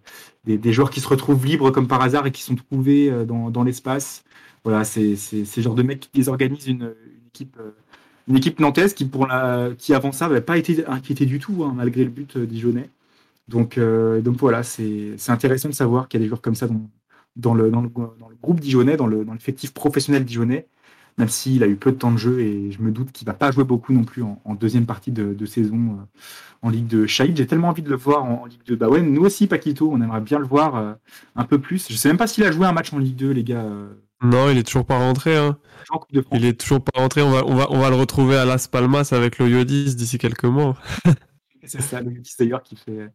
des, des, joueurs qui se retrouvent libres comme par hasard et qui sont trouvés euh, dans, dans l'espace. Voilà, c'est ce genre de mecs qui désorganisent une, équipe, euh, une équipe nantaise qui, pour la, qui avant ça, n'avait pas été inquiétée du tout, hein, malgré le but dijonnais. Donc, euh, donc voilà, c'est intéressant de savoir qu'il y a des joueurs comme ça dans, dans le, dans le, groupe dijonnais, dans le- dans l'effectif professionnel dijonnais, même s'il a eu peu de temps de jeu et je me doute qu'il va pas jouer beaucoup non plus en, en deuxième partie de, de saison euh, en Ligue de Shahid. J'ai tellement envie de le voir en, en Ligue 2. Bah ouais, nous aussi, Paquito, on aimerait bien le voir euh, un peu plus. Je sais même pas s'il a joué un match en Ligue 2, les gars. euh, Non, il est toujours pas rentré. Hein. Il est toujours pas rentré. On va, on va, on va le retrouver à Las Palmas avec l'Oyodis d'ici quelques mois. C'est ça, le Yotis d'ailleurs qui fait,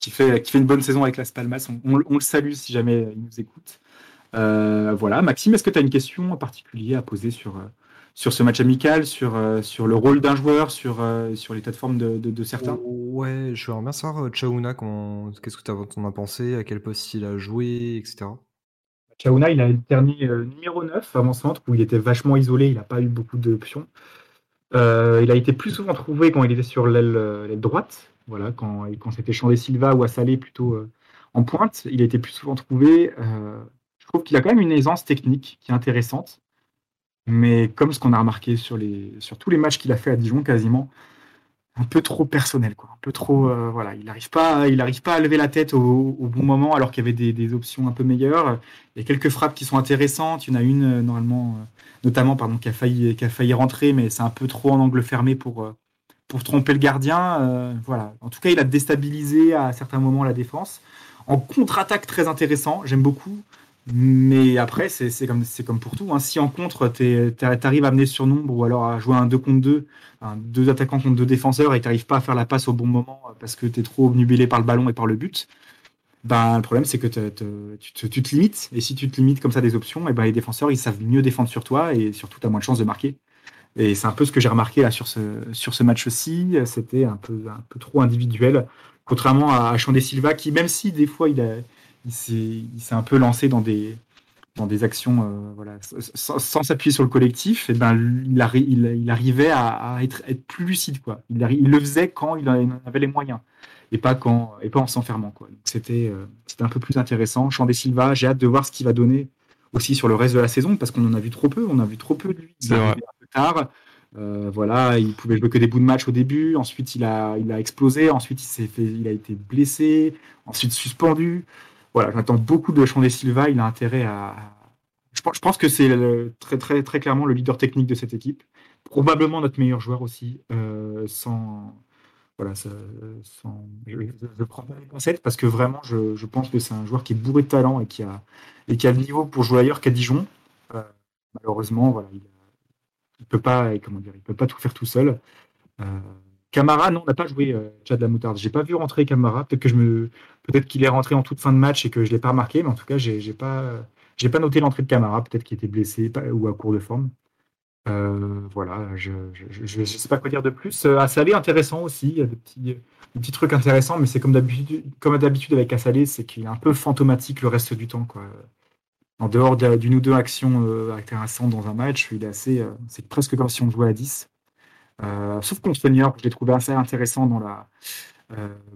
qui, fait, qui fait une bonne saison avec Las Palmas. On, on- on le salue si jamais il nous écoute. Euh, voilà, Maxime, est-ce que tu as une question en particulier à poser sur, euh, sur ce match amical, sur, euh, sur le rôle d'un joueur, sur, sur l'état de forme de, de- de certains? Ouais, je voudrais bien savoir, Chaouna, qu'est-ce que tu en as pensé, à quel poste il a joué, etc. Chaouna, il a euh, numéro 9 avant-centre où il était vachement isolé, il n'a pas eu beaucoup d'options. Euh, il a été plus souvent trouvé quand il était sur l'aile l'aile droite, voilà, quand, quand c'était Chandé Silva ou Assalé plutôt euh, en pointe. Il a été plus souvent trouvé. euh, trouve qu'il a quand même une aisance technique qui est intéressante, mais comme ce qu'on a remarqué sur, les, sur tous les matchs qu'il a fait à Dijon quasiment, un peu trop personnel, quoi. Un peu trop, euh, voilà, il n'arrive pas, pas à lever la tête au, bon moment alors qu'il y avait des, options un peu meilleures. Il y a quelques frappes qui sont intéressantes. Il y en a une euh, normalement, euh, notamment pardon, qui a failli, qui a failli rentrer, mais c'est un peu trop en angle fermé pour pour tromper le gardien. voilà. En tout cas, il a déstabilisé à certains moments la défense. En contre-attaque très intéressant, j'aime beaucoup. Mais après, c'est comme, comme pour tout. hein. Si en contre, tu arrives à mener sur nombre ou alors à jouer un 2 contre 2, un deux attaquants contre deux défenseurs et tu n'arrives pas à faire la passe au bon moment euh, parce que tu es trop obnubilé par le ballon et par le but, ben, le problème c'est que tu, te, tu te limites. Et si tu te limites comme ça des options, et ben, les défenseurs ils savent mieux défendre sur toi et surtout tu as moins de chances de marquer. Et c'est un peu ce que j'ai remarqué là sur ce, sur ce match-ci. C'était un peu, un peu trop individuel. Contrairement à Chandé Silva qui, même si des fois il, a, il s'est un peu lancé dans des, dans des actions euh, voilà, sans, s'appuyer sur le collectif, et ben, il, arri- il, il arrivait à, à être, être plus lucide. Quoi. Il, il le faisait quand il en avait les moyens et pas, quand, et pas en s'enfermant. C'était euh, un peu plus intéressant. Chandé Silva, j'ai hâte de voir ce qu'il va donner aussi sur le reste de la saison parce qu'on en a vu trop peu. On a vu trop peu de lui. Il un peu tard. Euh, voilà, il pouvait jouer que des bouts de match au début. Ensuite, il a, il a explosé. Ensuite, il fait, il a été blessé. Ensuite, suspendu. Voilà, j'attends beaucoup de Chandé Silva. Il a intérêt à. Je pense, que c'est très, très, très clairement le leader technique de cette équipe. Probablement notre meilleur joueur aussi. euh, sans. Voilà, ça- sans, je, je- prends pas les pincettes parce que vraiment, je, pense que c'est un joueur qui est bourré de talent et qui a, et qui a le niveau pour jouer ailleurs qu'à Dijon. Euh, malheureusement, voilà, il, il peut pas, comment dire, il peut pas tout faire tout seul. Euh, Camara, non, on n'a pas joué euh, Tchad la moutarde. J'ai pas vu rentrer Camara. Peut-être que je me, peut-être qu'il est rentré en toute fin de match et que je l'ai pas remarqué, mais en tout cas, j'ai j'ai pas, pas noté l'entrée de Camara. Peut-être qu'il était blessé ou à court de forme. Euh, voilà, je, je sais pas quoi dire de plus. Euh, Assalé, intéressant aussi. Il y a des petits, des petits trucs intéressants, mais c'est comme d'habitude, avec Assalé, c'est qu'il est un peu fantomatique le reste du temps, quoi. En dehors de- d'une ou deux actions euh, intéressantes dans un match, il est assez, euh, c'est presque comme si on jouait à 10. Euh, sauf contre Senior, je l'ai trouvé assez intéressant dans la, euh,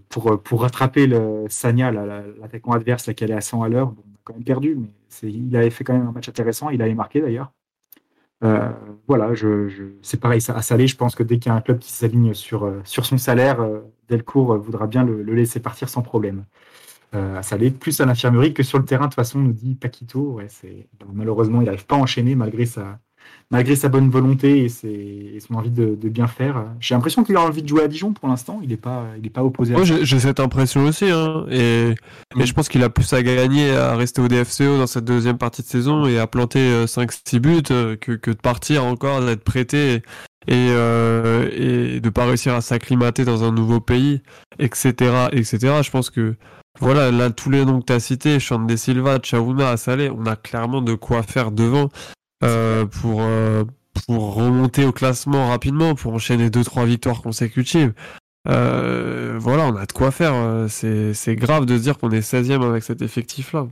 pour, pour rattraper le Sanya, la- la- l'attaquant adverse, là, qui allait à 100 à l'heure. Bon, on a quand même perdu, mais il avait fait quand même un match intéressant. Il avait marqué d'ailleurs. Euh, voilà, je, c'est pareil à Salé. Je pense que dès qu'il y a un club qui s'aligne sur, euh, sur son salaire, euh, Delcourt euh, voudra bien le, laisser partir sans problème. Euh, à Salé, plus à l'infirmerie que sur le terrain. De toute façon, nous dit Paquito. Malheureusement, il n'arrive pas à enchaîner malgré sa, malgré sa bonne volonté et, ses- et son envie de, de bien faire. J'ai l'impression qu'il a envie de jouer à Dijon pour l'instant. Il n'est pas, il est pas opposé à Moi, j'ai cette impression aussi, hein, et, et je pense qu'il a plus à gagner à rester au DFCO dans cette deuxième partie de saison et à planter 5-6 buts euh, que, que de partir encore, d'être prêté et, euh, et de pas réussir à s'acclimater dans un nouveau pays, etc., etc. Je pense que voilà, là, tous les noms que tu as cités, Chandé Silva, Chaouna, Salé, on a clairement de quoi faire devant euh, pour, euh, pour remonter au classement rapidement, pour enchaîner 2-3 victoires consécutives. Euh, voilà, on a de quoi faire. C'est grave de se dire qu'on est 16ème avec cet effectif-là.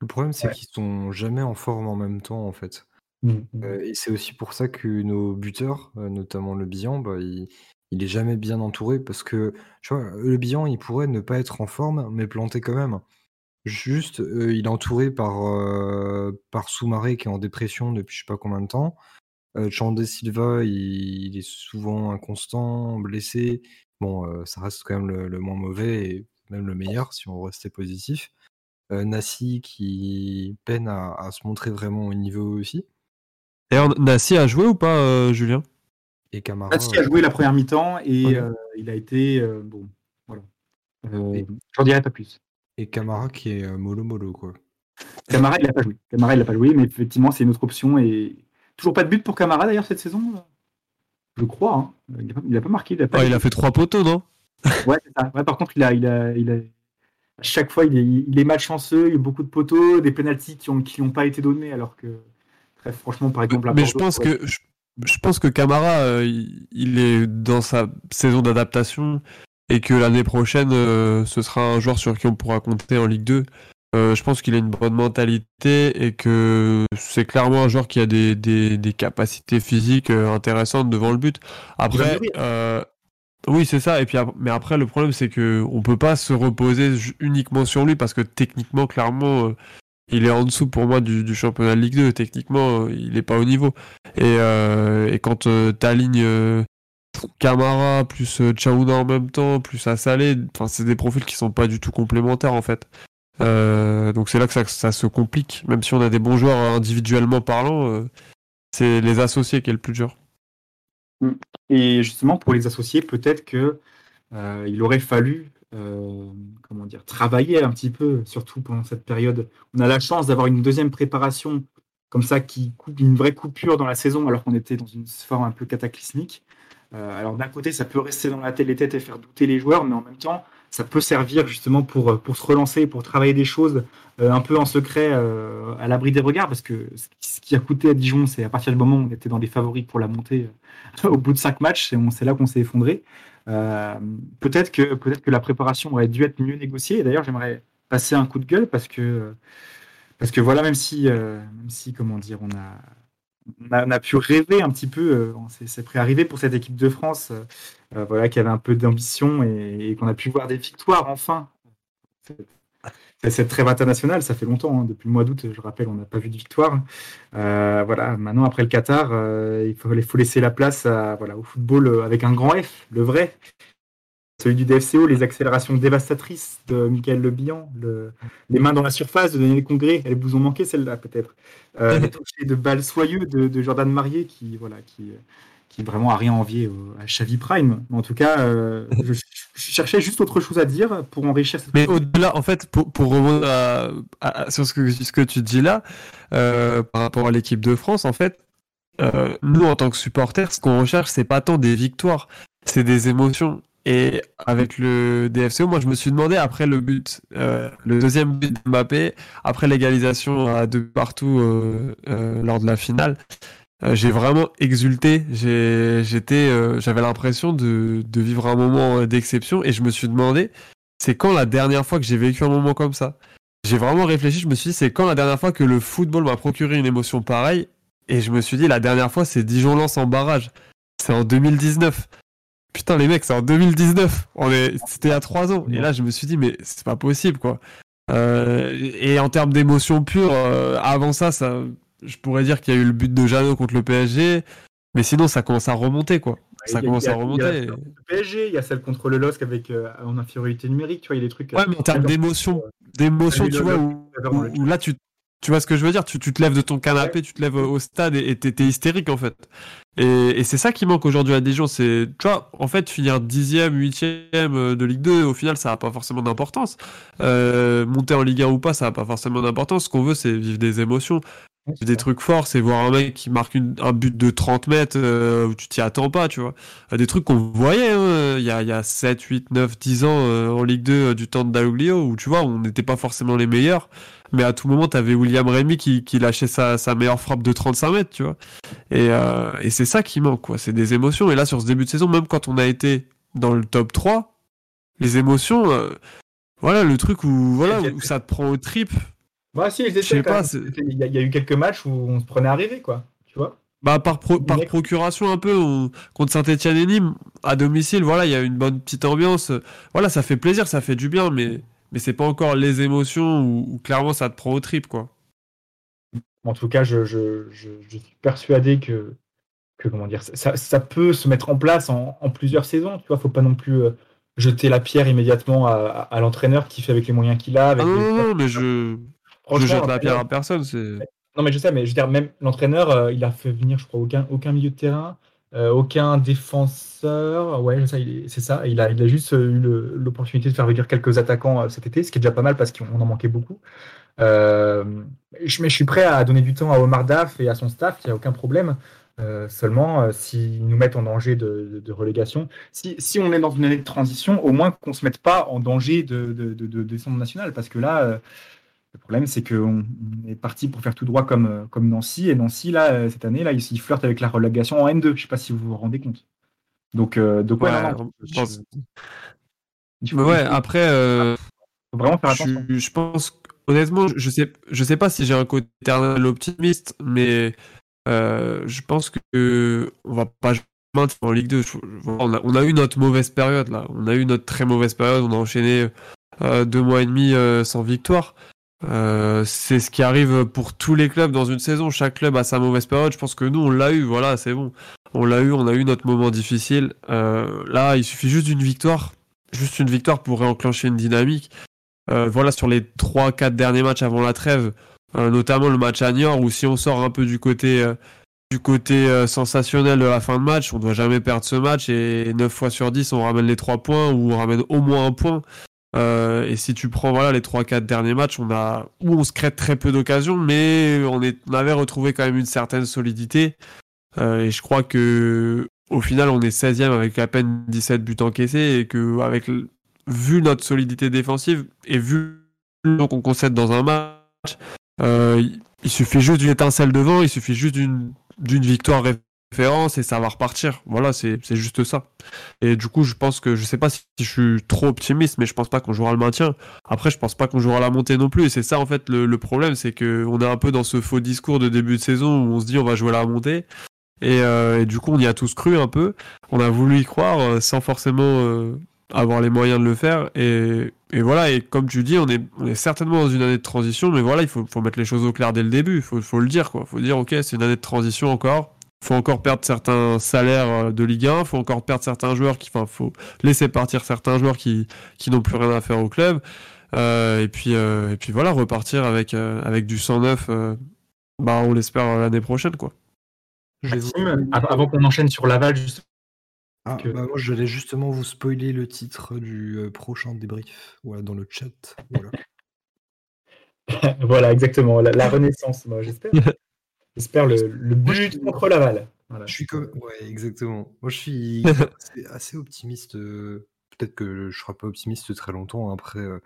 Le problème, c'est qu'ils sont jamais en forme en même temps, en fait. Mm. Euh, et c'est aussi pour ça que nos buteurs, notamment le Bihan, bah, il, il est jamais bien entouré parce que, tu vois, le Bihan, il pourrait ne pas être en forme, mais planter quand même. Juste, euh, il est entouré par, euh, par Soumaré qui est en dépression depuis je sais pas combien de temps. Euh, Chandé Silva, il, il est souvent inconstant, blessé. Bon, euh, ça reste quand même le, le moins mauvais et même le meilleur si on restait positif. Euh, Nassi qui peine à, à se montrer vraiment au niveau aussi. D'ailleurs, Nassi a joué ou pas, euh, Julien? Et Camara. Nassi a joué la première mi-temps et Ouais. euh, il a été euh, bon. Voilà. Euh, J'en dirai pas plus. Et Camara qui est euh, mollo mollo quoi. Camara, il n'a pas joué. Camara, il n'a pas joué, mais effectivement, c'est une autre option. Et toujours pas de but pour Camara d'ailleurs cette saison Je crois. hein. Il n'a pas, il a pas marqué. Il a, pas Ah, Il a fait trois poteaux, non? Ouais, c'est ça. Ouais, par contre, il a, il a, il a... à chaque fois, il est, il est malchanceux. Il y a beaucoup de poteaux, des pénalties qui n'ont qui ont pas été donnés, alors que très franchement, par exemple, à Mais je pense ouais. que je, je pense que Camara, euh, il, il est dans sa saison d'adaptation et que l'année prochaine, euh, ce sera un joueur sur qui on pourra compter en Ligue 2. Euh, je pense qu'il a une bonne mentalité et que c'est clairement un joueur qui a des, des, des capacités physiques euh, intéressantes devant le but. Après, euh, oui, c'est ça. Et puis, mais après, le problème, c'est que on peut pas se reposer uniquement sur lui parce que techniquement, clairement, il est en dessous pour moi du, du championnat de Ligue 2. Techniquement, il est pas au niveau. Et, euh, et quand euh, t'alignes Camara plus euh, Chaouna en même temps, plus Assalé, enfin, c'est des profils qui sont pas du tout complémentaires en fait. Euh, donc c'est là que ça, se complique. Même si on a des bons joueurs individuellement parlant, euh, c'est les associés qui est le plus dur. Et justement, pour les associés, peut-être que il aurait fallu comment dire, travailler un petit peu, surtout pendant cette période. On a la chance d'avoir une deuxième préparation comme ça qui coupe une vraie coupure dans la saison alors qu'on était dans une forme un peu cataclysmique. Euh, alors d'un côté, ça peut rester dans la tête, les et faire douter les joueurs, mais en même temps, ça peut servir justement pour, pour se relancer, pour travailler des choses euh, un peu en secret, euh, à l'abri des regards, parce que ce qui a coûté à Dijon, c'est à partir du moment où on était dans des favoris pour la montée, euh, au bout de cinq matchs, c'est là qu'on s'est effondré. Euh, peut-être que peut-être que la préparation aurait dû être mieux négociée. D'ailleurs, j'aimerais passer un coup de gueule parce que parce que voilà, même si euh, même si comment dire, on a on a, pu rêver un petit peu, euh, c'est- préarrivé pour cette équipe de France, euh, voilà, qui avait un peu d'ambition et, qu'on a pu voir des victoires enfin. C'est cette trêve internationale, ça fait longtemps, hein, depuis le mois d'août, je rappelle, on n'a pas vu de victoire. Euh, voilà, maintenant après le Qatar, euh, il faut, laisser la place au football euh, avec un grand F, le vrai. Celui du DFCO, les accélérations dévastatrices de Michael Le Bihan, le- les mains dans la surface de Daniel Congré, elles vous ont manqué celle-là peut-être. Euh, les touchés de balles soyeux de, de Jordan Marier qui, voilà, qui, qui vraiment a rien envié à Xavi Prime. Mais en tout cas, euh, je, je cherchais juste autre chose à dire pour enrichir cette Mais au-delà, en fait, pour, pour revenir à- à- sur ce que, ce que tu dis là, euh, par rapport à l'équipe de France, en fait, euh, nous, en tant que supporters, ce qu'on recherche, c'est pas tant des victoires, c'est des émotions. Et avec le DFCO, moi, je me suis demandé, après le but, euh, le deuxième but de Mbappé, après l'égalisation à deux partout euh, euh, lors de la finale, j'ai vraiment exulté. J'avais l'impression de, de vivre un moment d'exception et je me suis demandé, c'est quand la dernière fois que j'ai vécu un moment comme ça? J'ai vraiment réfléchi, je me suis dit, c'est quand la dernière fois que le football m'a procuré une émotion pareille? Et je me suis dit, la dernière fois, c'est Dijon-Lens en barrage. C'est en 2019. Putain, les mecs, c'est en 2019. On est... C'était il y a trois ans. Et là, je me suis dit, mais c'est pas possible, quoi. Euh, et en termes d'émotion pure, euh, avant ça, ça, je pourrais dire qu'il y a eu le but de Jeannot contre le PSG. Mais sinon, ça commence à remonter, quoi. Ça Il y a- commence a- à il y a remonter. du PSG, il y a celle contre le LOSC avec euh, en infériorité numérique, tu vois, il y a des trucs. Ouais, mais en termes d'émotion, d'émotion, tu le- vois, le- où, le- dans le où- où là, tu, tu vois ce que je veux dire, tu, tu te lèves de ton canapé, tu te lèves au stade et t'es hystérique, en fait. Et, et c'est ça qui manque aujourd'hui à Dijon, c'est, tu vois, en fait, finir dixième, huitième euh, de Ligue 2, au final, ça n'a pas forcément d'importance. Euh, monter en Ligue 1 ou pas, ça n'a pas forcément d'importance. Ce qu'on veut, c'est vivre des émotions. Vivre des trucs forts, c'est voir un mec qui marque une- un but de 30 mètres euh, où tu t'y attends pas, tu vois. Des trucs qu'on voyait hein, il y, a, il y a 7, 8, 9, 10 ans euh, en Ligue 2 euh, du temps de Dalloglio, où tu vois, on n'était pas forcément les meilleurs, mais à tout moment, t'avais William Rémy qui, qui lâchait sa, sa meilleure frappe de 35 mètres, tu vois. Et, euh, et c'est ça qui manque, quoi. C'est des émotions. Et là, sur ce début de saison, même quand on a été dans le top 3, les émotions, euh, voilà, le truc où, voilà, où ça te prend au trip. Ouais, si, Je sais pas, c'est- Il y, a- il y a eu quelques matchs où on se prenait à rêver, quoi. Tu vois? Bah, par, pro- par procuration un peu, on- contre Saint-Etienne et Nîmes, à domicile, voilà, il y a une bonne petite ambiance. Voilà, ça fait plaisir, ça fait du bien, mais, mais c'est pas encore les émotions où, où clairement ça te prend au trip, quoi. En tout cas, je, je, je, je suis persuadé que, que comment dire, ça, ça peut se mettre en place en, en plusieurs saisons. Tu vois, faut pas non plus euh, jeter la pierre immédiatement à, à- à l'entraîneur qui fait avec les moyens qu'il a. Avec Ah non, non, mais je, je Franchement, jette la pierre à personne. C'est Non, mais je sais, mais je veux dire, même l'entraîneur, euh, il a fait venir, je crois, aucun, aucun milieu de terrain, euh, aucun défenseur. Ouais, c'est ça. Il a, il a juste eu l'opportunité de faire venir quelques attaquants euh, cet été, ce qui est déjà pas mal parce qu'on en manquait beaucoup. Je, mais je suis prêt à donner du temps à Omar Daf et à son staff, il n'y a aucun problème. Euh, seulement, euh, s'ils nous mettent en danger de, de- de relégation, si, si on est dans une année de transition, au moins qu'on ne se mette pas en danger de, de, de, de descendre national, parce que là, euh, le problème, c'est qu'on on est parti pour faire tout droit comme, euh, comme Nancy, et Nancy, là, cette année, là, ils, ils flirtent avec la relégation en N2. Je ne sais pas si vous vous rendez compte. Donc, euh, donc ouais, Ouais, non, je pense- Mais ouais, après, euh, faut vraiment faire je, attention. je pense que- honnêtement, je sais, je sais pas si j'ai un côté éternel optimiste, mais euh, je pense que on va pas maintenir en Ligue 2. Je- On a, eu notre mauvaise période là, on a eu notre très mauvaise période. On a enchaîné euh, deux mois et demi euh, sans victoire. C'est ce qui arrive pour tous les clubs dans une saison. Chaque club a sa mauvaise période. Je pense que nous, on l'a eu. Voilà, c'est bon. On l'a eu. On a eu notre moment difficile. Là, il suffit juste d'une victoire, juste une victoire pour réenclencher une dynamique. Voilà, sur les 3-4 derniers matchs avant la trêve, notamment le match à Niort, où si on sort un peu du côté, euh, du côté euh, sensationnel de la fin de match, on doit jamais perdre ce match, et 9 fois sur 10, on ramène les 3 points, ou on ramène au moins un point. Euh, et si tu prends voilà, les 3-4 derniers matchs, on a, où on se crée très peu d'occasions, mais on, est, on avait retrouvé quand même une certaine solidité. Euh, et je crois que au final, on est 16e avec à peine 17 buts encaissés, et que avec vu notre solidité défensive et vu qu'on concède dans un match, euh, il- suffit juste d'une étincelle devant, il suffit juste d'une victoire référence et ça va repartir. Voilà, c'est juste ça. Et du coup, je pense que je sais pas si je suis trop optimiste, mais je pense pas qu'on jouera le maintien. Après, je pense pas qu'on jouera la montée non plus. Et c'est ça en fait le, le problème, c'est que on est un peu dans ce faux discours de début de saison où on se dit on va jouer la montée. Et, euh, du coup, on y a tous cru un peu. On a voulu y croire euh, sans forcément avoir les moyens de le faire. Et, et voilà, et comme tu dis, on est, on est certainement dans une année de transition, mais voilà, il faut, faut mettre les choses au clair dès le début. Il faut, faut le dire, quoi. faut dire, ok, c'est une année de transition encore. faut encore perdre certains salaires euh, de Ligue 1. faut encore perdre certains joueurs qui, enfin, faut laisser partir certains joueurs qui, qui n'ont plus rien à faire au club. Euh, et puis, euh, et puis voilà, repartir avec, euh, avec du 109, euh, bah, on l'espère l'année prochaine, quoi. Je vais vous- Maxime, av- avant qu'on enchaîne sur Laval, juste Ah, que- bah, moi, j'allais justement vous spoiler le titre du euh, prochain débrief voilà, dans le chat. Voilà. voilà, exactement, la, la renaissance, moi, j'espère. J'espère le, but suis- contre Laval. Voilà. Je suis comme... Ouais, exactement. Moi, je suis assez, assez optimiste. euh, Peut-être que je serai pas optimiste très longtemps après euh,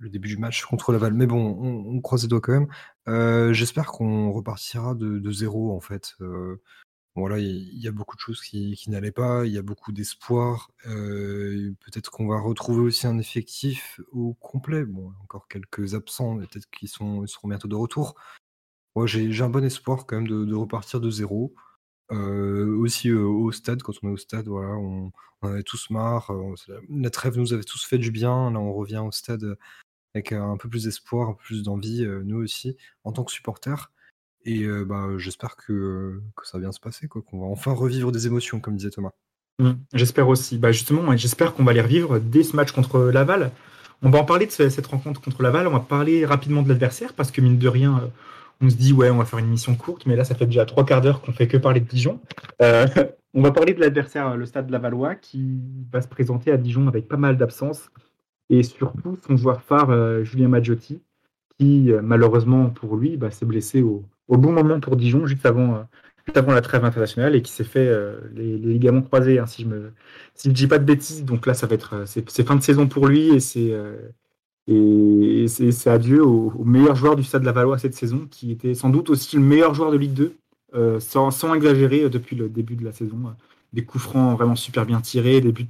le début du match contre Laval. Mais bon, on, on croise les doigts quand même. Euh, J'espère qu'on repartira de, de zéro, en fait. Euh, voilà, il y, a beaucoup de choses qui, n'allaient pas. Il y a beaucoup d'espoir. Euh, Peut-être qu'on va retrouver aussi un effectif au complet. Bon, encore quelques absents, peut-être qu'ils sont, seront bientôt de retour. Moi, j'ai un bon espoir quand même de, repartir de zéro. Euh, aussi euh, au stade, quand on est au stade, voilà, on, on avait tous marre. la, la trêve nous avait tous fait du bien. Là, on revient au stade avec un peu plus d'espoir, un peu plus d'envie, nous aussi, en tant que supporters. Et euh, bah, j'espère que, ça va bien se passer, quoi, qu'on va enfin revivre des émotions, comme disait Thomas. Mm, J'espère aussi. Bah justement, j'espère qu'on va les revivre dès ce match contre Laval. On va en parler de ce- cette rencontre contre Laval. On va parler rapidement de l'adversaire parce que mine de rien, euh, on se dit ouais, on va faire une mission courte, mais là, ça fait déjà trois quarts d'heure qu'on fait que parler de Dijon. Euh, on va parler de l'adversaire, le Stade Lavallois, qui va se présenter à Dijon avec pas mal d'absences et surtout son joueur phare, Julien Maggiotti, qui malheureusement pour lui, bah, s'est blessé au, au bon moment pour Dijon, juste avant. euh, juste avant la trêve internationale et qui s'est fait euh, les, ligaments croisés, hein, si je me si dis pas de bêtises. Donc là, ça va être euh, c'est fin de saison pour lui et c'est et c'est adieu au, meilleur joueur du Stade Lavallois cette saison, qui était sans doute aussi le meilleur joueur de Ligue 2, euh, sans, exagérer depuis le début de la saison. Des coups francs vraiment super bien tirés, des buts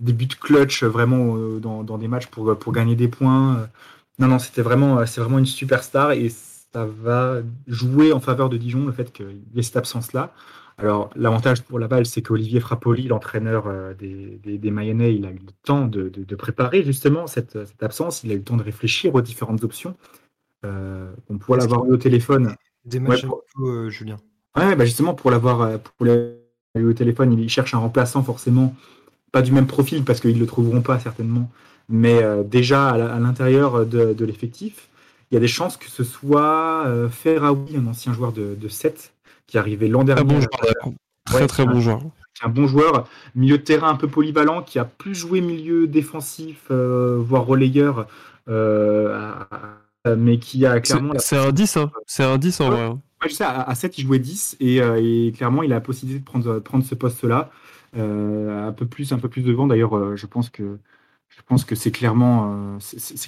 des buts clutch vraiment dans, dans des matchs pour pour gagner des points. Non non, c'était vraiment c'est vraiment une superstar ça va jouer en faveur de Dijon le fait qu'il y ait cette absence là. Alors, l'avantage pour Laval, c'est qu'Olivier Frappoli, l'entraîneur euh, des, des, des Mayennais, il a eu le temps de, de- de préparer justement cette, cette absence. Il a eu le temps de réfléchir aux différentes options. Euh, on pourrait Est-ce l'avoir eu au téléphone. Des matchs Ouais, pour- euh, Julien? Ouais, bah justement, pour l'avoir eu au téléphone, il cherche un remplaçant forcément pas du même profil parce qu'ils le trouveront pas certainement, mais euh, déjà à l'intérieur de, de l'effectif, il y a des chances que ce soit euh, Ferraoui, un ancien joueur de, de 7, qui est arrivé l'an dernier. Très bon joueur. Très Ouais, très bon joueur. un bon joueur, milieu de terrain un peu polyvalent, qui a plus joué milieu défensif, euh, voire relayeur, euh, mais qui a clairement. la c'est un 10, hein. C'est un 10 en Ouais. vrai. hein. Ouais, je sais, à, à 7, il jouait 10 et, et clairement, il a la possibilité de prendre, prendre ce poste-là. un peu plus, un peu plus devant. D'ailleurs, je pense que je pense que c'est clairement, euh,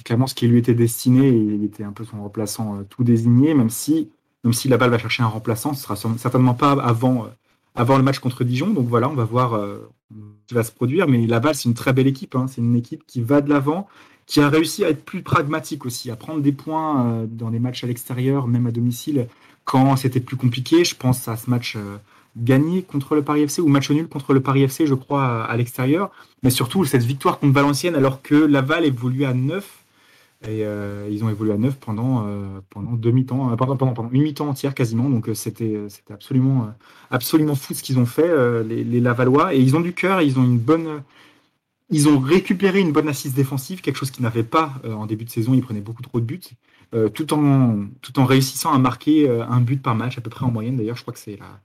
clairement ce qui lui était destiné. Il était un peu son remplaçant euh, tout désigné, même si, même si Laval va chercher un remplaçant, ce sera certainement pas avant, euh, avant le match contre Dijon. Donc voilà, on va voir ce qui va se produire. Mais Laval, c'est une très belle équipe. hein. C'est une équipe qui va de l'avant, qui a réussi à être plus pragmatique aussi, à prendre des points dans les matchs à l'extérieur, même à domicile, quand c'était plus compliqué. Je pense à ce match gagné contre le Paris FC ou match nul contre le Paris FC, je crois, à, l'extérieur. Mais surtout cette victoire contre Valenciennes, alors que Laval évoluait à 9. Et euh, ils ont évolué à 9 pendant, euh, pendant deux mi-temps, euh, pendant, pendant, pendant une mi-temps entière quasiment. Donc euh, c'était c'était absolument, absolument fou ce qu'ils ont fait, les, les Lavallois. Et ils ont du cœur, ils ont une bonne. Ils ont récupéré une bonne assise défensive, quelque chose qu'ils n'avaient pas en début de saison. Ils prenaient beaucoup trop de buts, tout, en, tout en réussissant à marquer un but par match, à peu près en moyenne. D'ailleurs, je crois que c'est la,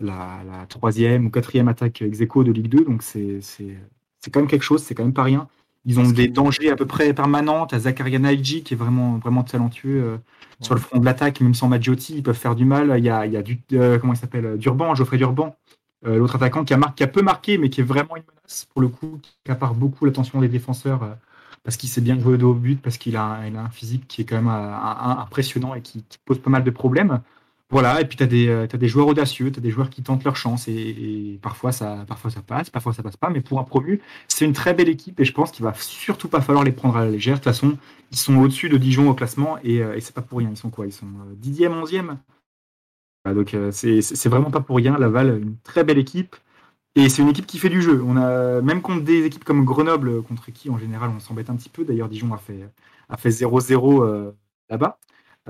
la, la troisième ou quatrième attaque ex aequo de Ligue 2. Donc c'est c'est- c'est quand même quelque chose, c'est quand même pas rien. Ils ont des dangers à peu près permanents. T'as Zakaria Naïdji qui est vraiment, vraiment talentueux euh, sur le front de l'attaque, même sans Maggiotti, ils peuvent faire du mal. Il y a, il y a du, euh, comment il s'appelle Durban, Geoffrey Durban, euh, l'autre attaquant qui a, mar- qui a peu marqué, mais qui est vraiment une menace pour le coup, qui accapare beaucoup l'attention des défenseurs euh, parce qu'il sait bien jouer de haut but, parce qu'il a, un- il a un physique qui est quand même euh, impressionnant et qui, qui pose pas mal de problèmes. Voilà, et puis tu as, des t'as des joueurs audacieux, tu as des joueurs qui tentent leur chance, et, parfois, ça, passe, parfois ça passe pas, mais pour un promu, c'est une très belle équipe, et je pense qu'il va surtout pas falloir les prendre à la légère. De toute façon, ils sont au-dessus de Dijon au classement, et, euh, et c'est pas pour rien. Ils sont quoi? Ils sont euh, 10e, 11e Voilà, Donc euh, c'est vraiment pas pour rien. Laval, une très belle équipe, et c'est une équipe qui fait du jeu. On a, même contre des équipes comme Grenoble, contre qui en général on s'embête un petit peu, d'ailleurs Dijon a fait, a fait 0-0 euh, là-bas.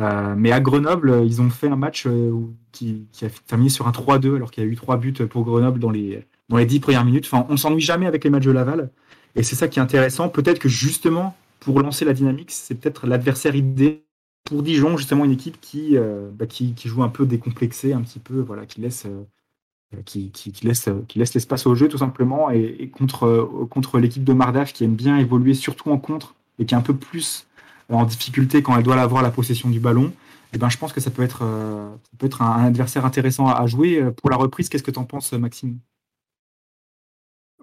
Euh, mais à Grenoble, ils ont fait un match euh, qui, a terminé sur un 3-2, alors qu'il y a eu trois buts pour Grenoble dans les, dans les 10 premières minutes. Enfin, on s'ennuie jamais avec les matchs de Laval. Et c'est ça qui est intéressant. Peut-être que justement, pour lancer la dynamique, c'est peut-être l'adversaire idée pour Dijon, justement une équipe qui, euh, bah, qui, qui joue un peu décomplexée, un petit peu, voilà, qui laisse, qui, laisse, qui laisse l'espace au jeu tout simplement. Et, contre, contre l'équipe de Mardaf qui aime bien évoluer surtout en contre et qui est un peu plus en difficulté quand elle doit avoir la possession du ballon, eh ben, je pense que ça peut être, euh, un, adversaire intéressant à, jouer. Euh, Pour la reprise, qu'est-ce que tu en penses, Maxime?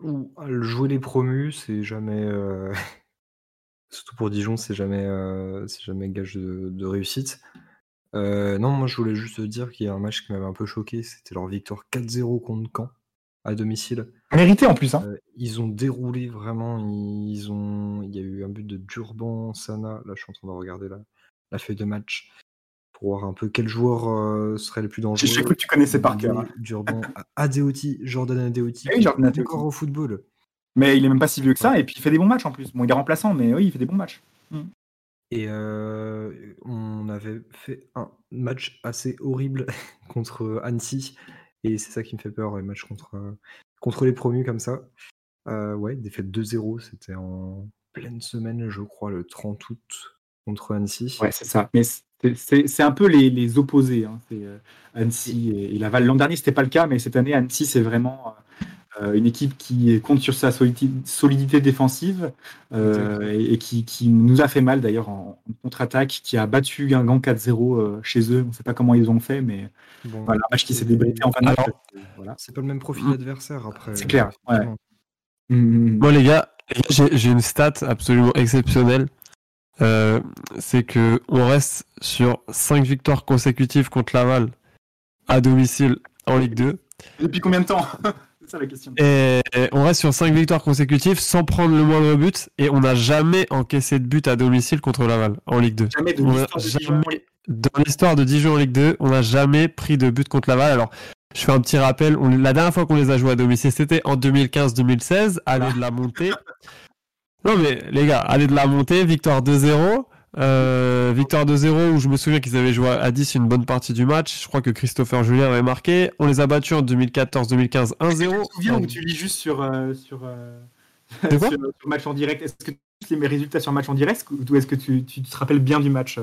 Ou jouer les promus, c'est jamais. euh, Surtout pour Dijon, c'est jamais, jamais gage de, réussite. Non, moi je voulais juste dire qu'il y a un match qui m'avait un peu choqué, c'était leur victoire 4-0 contre Caen à domicile. Mérité en plus. Hein. Euh, ils ont déroulé vraiment, ils ont, il y a eu un but de Durban, Sana. Là, je suis en train de regarder la, la feuille de match pour voir un peu quel joueur euh, serait le plus dangereux. J'ai cru que tu connaissais par cœur. hein. Durban, Adeoti, Jordan Adeoti, Eh oui, Jordan Adeoti. encore au football. Mais il est même pas si vieux que ça, et puis il fait des bons matchs en plus. Bon, il est remplaçant, mais oui, il fait des bons matchs. Et euh, on avait fait un match assez horrible contre Annecy. Et c'est ça qui me fait peur, les matchs contre, euh, contre les promus comme ça. Euh, ouais, défaite 2-0, c'était en pleine semaine, je crois, le 30 août contre Annecy. Ouais, c'est ça. Mais c'est- un peu les, les opposés. Hein. C'est euh, Annecy et, et Laval. L'an dernier, c'était pas le cas, mais cette année, Annecy, c'est vraiment euh, une équipe qui compte sur sa solidi- solidité défensive euh, et, et qui, qui nous a fait mal d'ailleurs en, en contre-attaque, qui a battu Guingamp 4-0 euh, chez eux. On ne sait pas comment ils ont fait, mais Bon, voilà, un match qui s'est débriefé en fin de Voilà. c'est pas le même profil Mm. d'adversaire après. C'est clair, ouais. effectivement. Mhm. Moi, les gars, j'ai une stat absolument exceptionnelle. Euh, c'est que on reste sur 5 victoires consécutives contre Laval à domicile en Ligue 2. Depuis combien de temps C'est ça la question. Et on reste sur 5 victoires consécutives sans prendre le moindre but. Et on n'a jamais encaissé de but à domicile contre Laval en Ligue 2. Jamais de dans l'histoire de Dijon en Ligue 2, on n'a jamais pris de but contre Laval. Alors, je fais un petit rappel. On- la dernière fois qu'on les a joués à domicile, c'était en 2015-2016, année de la montée. Non, mais les gars, année de la montée, victoire 2-0. Euh, victoire 2-0 où je me souviens qu'ils avaient joué à 10 une bonne partie du match. Je crois que Christopher Julien avait marqué. On les a battus en 2014-2015 1-0. Je me souviens où tu lis juste sur, euh, sur, euh, sur, sur match en direct? Est-ce que tu lis mes résultats sur match en direct? Ou est-ce que tu, tu te rappelles bien du match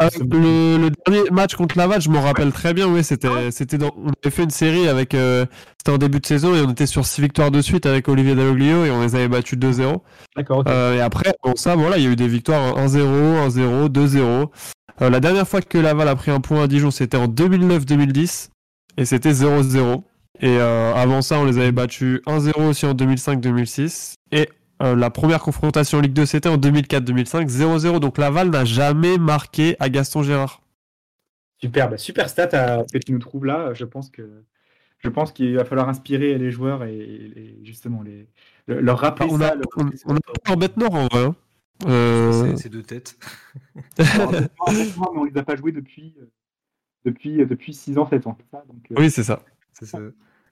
euh, Ah, le, le dernier match contre Laval, je m'en rappelle très bien. Oui, c'était, c'était dans, on avait fait une série avec, euh, c'était en début de saison et on était sur 6 victoires de suite avec Olivier Dalloglio et on les avait battus 2-0. D'accord. Euh, et après, bon, ça, voilà, il y a eu des victoires 1-0, 1-0, 2-0. Euh, la dernière fois que Laval a pris un point à Dijon, c'était en 2009-2010 et c'était 0-0. Et euh, avant ça, on les avait battus 1-0 aussi en 2005-2006. Et euh, la première confrontation en Ligue 2, c'était en 2004-2005, 0-0. Donc Laval n'a jamais marqué à Gaston Gérard. Super, bah, super stat à- que tu nous trouves là. Je pense que je pense qu'il va falloir inspirer les joueurs et, et justement les, le- leur rappeler on ça. a, leur on, on a pas en bête nord en vrai. hein. Euh, C'est- C'est deux têtes. Alors, mais on les a pas joués depuis euh, depuis depuis 6 ans 7 ans. c'est ça Donc, euh, Oui, c'est ça. Ça.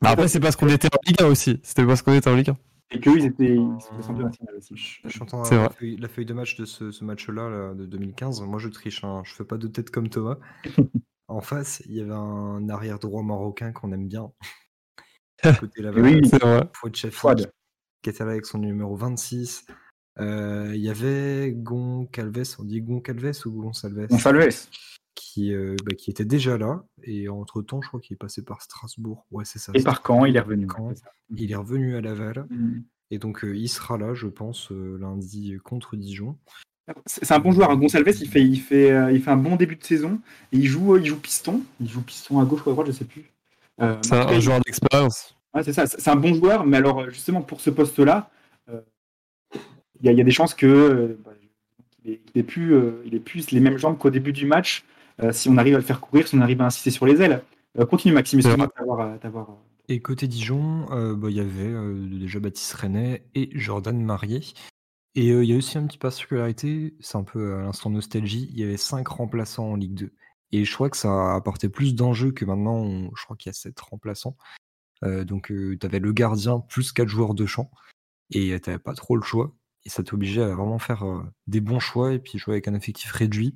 Bah, après, c'est parce qu'on était en Ligue 1 aussi. C'était parce qu'on était en Ligue 1. Et qu'eux ils étaient ils sont bien aussi. Je suis en train de C'est regarder vrai. la feuille, la feuille de match de ce, ce match-là là, de 2015. Moi, je triche. Hein. Je fais pas de tête comme Thomas. en face, il y avait un arrière droit marocain qu'on aime bien. Côté Laval, Oui, C'est vrai. Fouad. qui était là avec son numéro 26. Euh, Il y avait Gon Calves, on dit Gon Calves ou Gonsalves Gonçalves. Qui, euh, bah, qui était déjà là. Et entre temps, je crois qu'il est passé par Strasbourg. Ouais, c'est ça. Et par quand il est revenu. Caen. ça. Il est revenu à Laval. Mm. Et donc, euh, il sera là, je pense, euh, lundi contre Dijon. C'est un bon joueur. hein. Gonçalves, il fait, il, fait, euh, il fait un bon début de saison. Et il joue, il joue piston. Il joue piston à gauche ou à droite, je sais plus. Euh, C'est un, joueur d'expérience. Ouais, c'est ça. C'est un bon joueur, mais alors justement pour ce poste-là, euh, il y, a- il y a des chances que euh, bah, il plus, euh, il plus les mêmes jambes qu'au début du match. Euh, si on arrive à le faire courir, si on arrive à insister sur les ailes. Euh, continue Maxime, excuse-moi de t'avoir, euh, Et côté Dijon, euh, bah, il y avait euh, déjà Baptiste Renet et Jordan Marié. Et euh, il y a aussi une petite particularité, c'est un peu à l'instant nostalgie, il y avait cinq remplaçants en Ligue 2. Et je crois que ça a apporté plus d'enjeux que maintenant, on- je crois qu'il y a sept remplaçants. Donc tu avais le gardien plus quatre joueurs de champ. Et tu pas trop le choix. Et ça t'obligeait à vraiment faire des bons choix et puis jouer avec un effectif réduit.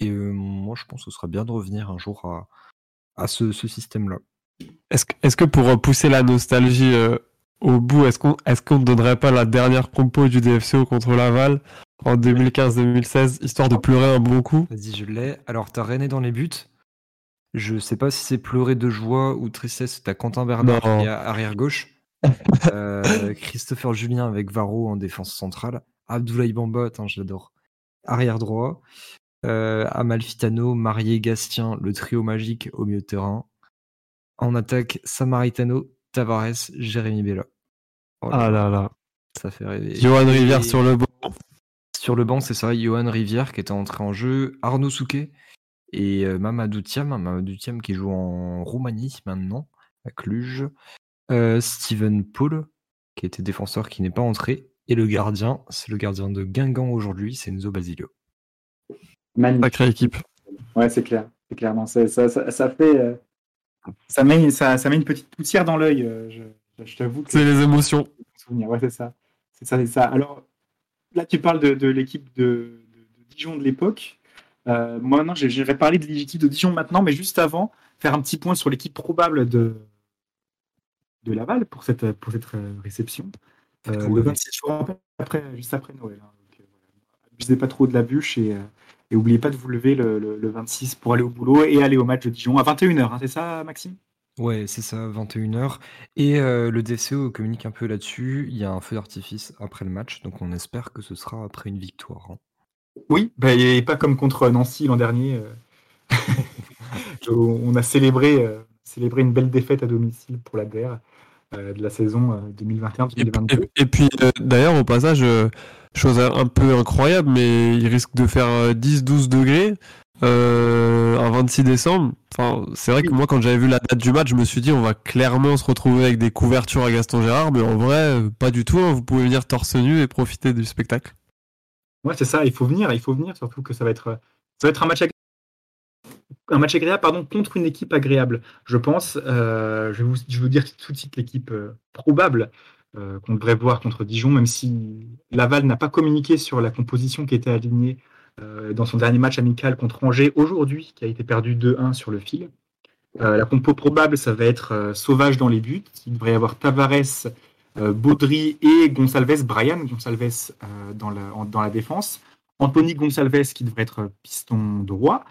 Et euh, moi, je pense que ce serait bien de revenir un jour à, à ce, ce système-là. Est-ce que, est-ce que pour euh, pousser la nostalgie euh, au bout, est-ce qu'on qu'on ne donnerait pas la dernière compo du DFCO contre Laval en 2015-2016, histoire de pleurer un bon coup? Vas-y, je l'ai. Alors, t'as René dans les buts. Je sais pas si c'est pleurer de joie ou de tristesse. T'as Quentin Bernard qui est à arrière gauche. Euh, Christopher Julien avec Varro en défense centrale. Abdoulaye Bamba, l'adore. Arrière droit. Euh, Amalfitano, Marié, Gastien, le trio magique au milieu de terrain. En attaque, Samaritano, Tavares, Jérémy Bella. Voilà, Ah là là. ça fait rêver. Johan Rivière Et- sur le banc. sur le banc, c'est ça, Johan Rivière qui était entré en jeu, Arnaud Souquet et euh, Mamadou Thiam, Mamadou Thiam qui joue en Roumanie maintenant, à Cluj. Euh, Steven Paul, qui était défenseur qui n'est pas entré. Et le gardien, c'est le gardien de Guingamp aujourd'hui, c'est Enzo Basilio. Magnifique. Sacrée équipe. Ouais, c'est clair. C'est clair. Non, ça, ça, ça fait, euh, ça met, ça, ça met une petite poussière dans l'œil. euh, je, je t'avoue que C'est les émotions. Ouais, c'est ça. C'est ça, c'est ça. Alors, là, tu parles de, de l'équipe de, de- de Dijon de l'époque. Euh, moi, maintenant, j'irai parler de l'équipe de Dijon maintenant, mais juste avant, faire un petit point sur l'équipe probable de, de Laval pour cette, pour cette euh, réception. Euh, le 26 je vous rappelle, après, juste après Noël. hein. Donc, euh, voilà. Abusez pas trop de la bûche et, et oubliez pas de vous lever le, le- le 26 pour aller au boulot et aller au match de Dijon à 21h. hein, c'est ça, Maxime? Ouais, c'est ça, 21h. Et euh, le DCO communique un peu là-dessus. Il y a un feu d'artifice après le match, donc on espère que ce sera après une victoire. hein. Oui, bah, et pas comme contre Nancy l'an dernier. euh, on a célébré, euh, célébré une belle défaite à domicile pour la DER de la saison euh, Et, 2021-2022. et- et puis euh, d'ailleurs au passage, euh, chose un peu incroyable, mais il risque de faire euh, 10-12 degrés euh, un 26 décembre. Enfin, c'est vrai que moi quand j'avais vu la date du match, je me suis dit on va clairement se retrouver avec des couvertures à Gaston Gérard, mais en vrai euh, pas du tout. hein. Vous pouvez venir torse nu et profiter du spectacle. Ouais, c'est ça, il faut venir, il faut venir, surtout que ça va être, ça va être un match agréable. Un match agréable, pardon, contre une équipe agréable, je pense. Euh, je, vais vous, dire tout de suite l'équipe euh, probable qu'on devrait voir contre Dijon, même si Laval n'a pas communiqué sur la composition qui était alignée euh, dans son dernier match amical contre Angers aujourd'hui, qui a été perdu 2-1 sur le fil. La compo probable, ça va être Sauvage dans les buts. Il devrait y avoir Tavares, Baudry et Gonçalves, Brian Gonçalves euh, dans, la, dans la défense. Anthony Gonçalves qui devrait être piston droit,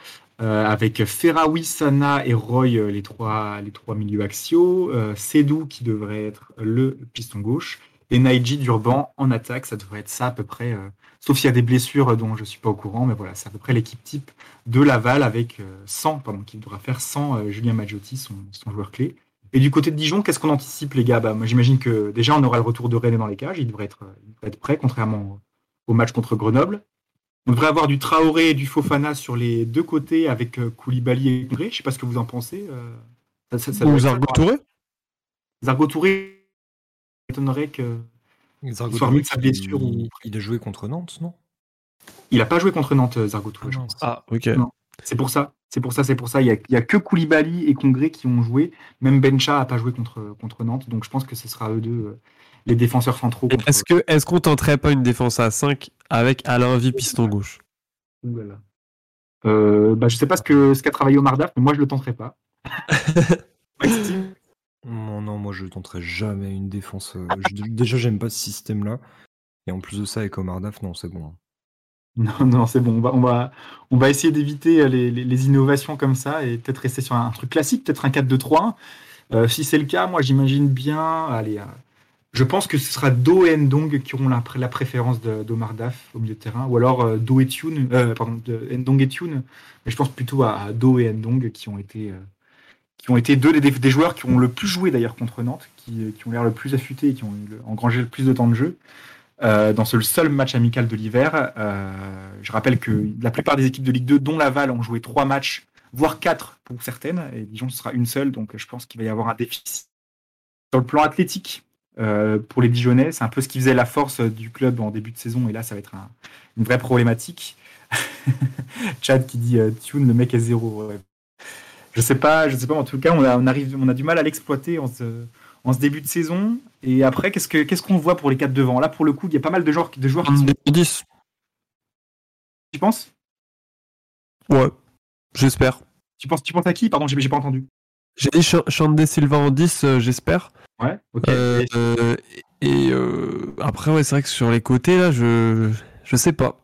avec Ferraoui, Sana et Roy, euh, les trois, milieux axiaux. Euh, Sedou qui devrait être le piston gauche. Et Naiji Durban en attaque, ça devrait être ça à peu près, euh, sauf s'il y a des blessures euh, dont je ne suis pas au courant, mais voilà, c'est à peu près l'équipe type de Laval avec euh, 100, pardon, qui devra faire 100 euh, Julien Maggiotti, son, joueur clé. Et du côté de Dijon, qu'est-ce qu'on anticipe, les gars? Bah, Moi, j'imagine que déjà, on aura le retour de René dans les cages. Il devrait être, euh, prêt, contrairement au match contre Grenoble. On devrait avoir du Traoré et du Fofana sur les deux côtés avec euh, Koulibaly et Touré. Je sais pas ce que vous en pensez. euh, ça- ça- ça doit Ou Zargo. Touré Zargo Touré, m'étonnerait que. Zargo soit de sa blessure il, ou- il a joué contre Nantes, non? Il n'a pas joué contre Nantes, euh, Zargo Touré. je non, pense. Ah, ok. Non. C'est pour ça. C'est pour ça, c'est pour ça. Il y a, que Koulibaly et Congré qui ont joué. Même Bencha n'a pas joué contre, contre Nantes. Donc je pense que ce sera eux deux euh, les défenseurs centraux. Est-ce que est-ce qu'on tenterait pas une défense à 5 avec Alain Vie piston gauche? Ouh là là. Euh, bah, je sais pas ce que ce qu'a travaillé Omar Daf, mais moi je le tenterai pas. Maxime? Non, non, moi je tenterai jamais une défense. euh, je- déjà, j'aime pas ce système-là. Et en plus de ça, avec Omar Daf, non, c'est bon. hein. Non, non, c'est bon. On va, on va, on va essayer d'éviter euh, les, les- les innovations comme ça et peut-être rester sur un, truc classique, peut-être un 4-2-3-1. Euh, si c'est le cas, moi j'imagine bien. Allez, euh, je pense que ce sera Do et Ndong qui auront la, pr- la préférence d'Omar Daf au milieu de terrain, ou alors euh, Do et Tune, euh, pardon, Ndong et Tune. Mais je pense plutôt à, Do et Ndong qui ont été, euh, qui ont été deux des, joueurs qui ont le plus joué d'ailleurs contre Nantes, qui, ont l'air le plus affûtés et qui ont engrangé le plus de temps de jeu. Dans ce seul match amical de l'hiver. Je rappelle que la plupart des équipes de Ligue 2, dont Laval, ont joué trois matchs, voire quatre pour certaines, et Dijon ce sera une seule, donc je pense qu'il va y avoir un déficit. Sur le plan athlétique, euh, pour les Dijonnais, c'est un peu ce qui faisait la force du club en début de saison, et là ça va être un- une vraie problématique. Chad qui dit euh, Tune, le mec est zéro. ouais. Je sais pas, je sais pas. En tout cas, on a, on arrive, on a du mal à l'exploiter en ce, en ce début de saison. Et après, qu'est-ce que, qu'est-ce qu'on voit pour les quatre devant? Là, pour le coup, il y a pas mal de joueurs, de joueurs qui sont. 10. Tu penses? Ouais, j'espère. Tu penses, tu penses à qui? Pardon, j'ai, pas entendu. J'ai dit Ch- Chandé Silva en 10, euh, j'espère. Ouais. Ok. Euh, Et- euh, après, ouais, c'est vrai que sur les côtés, là, je, je sais pas.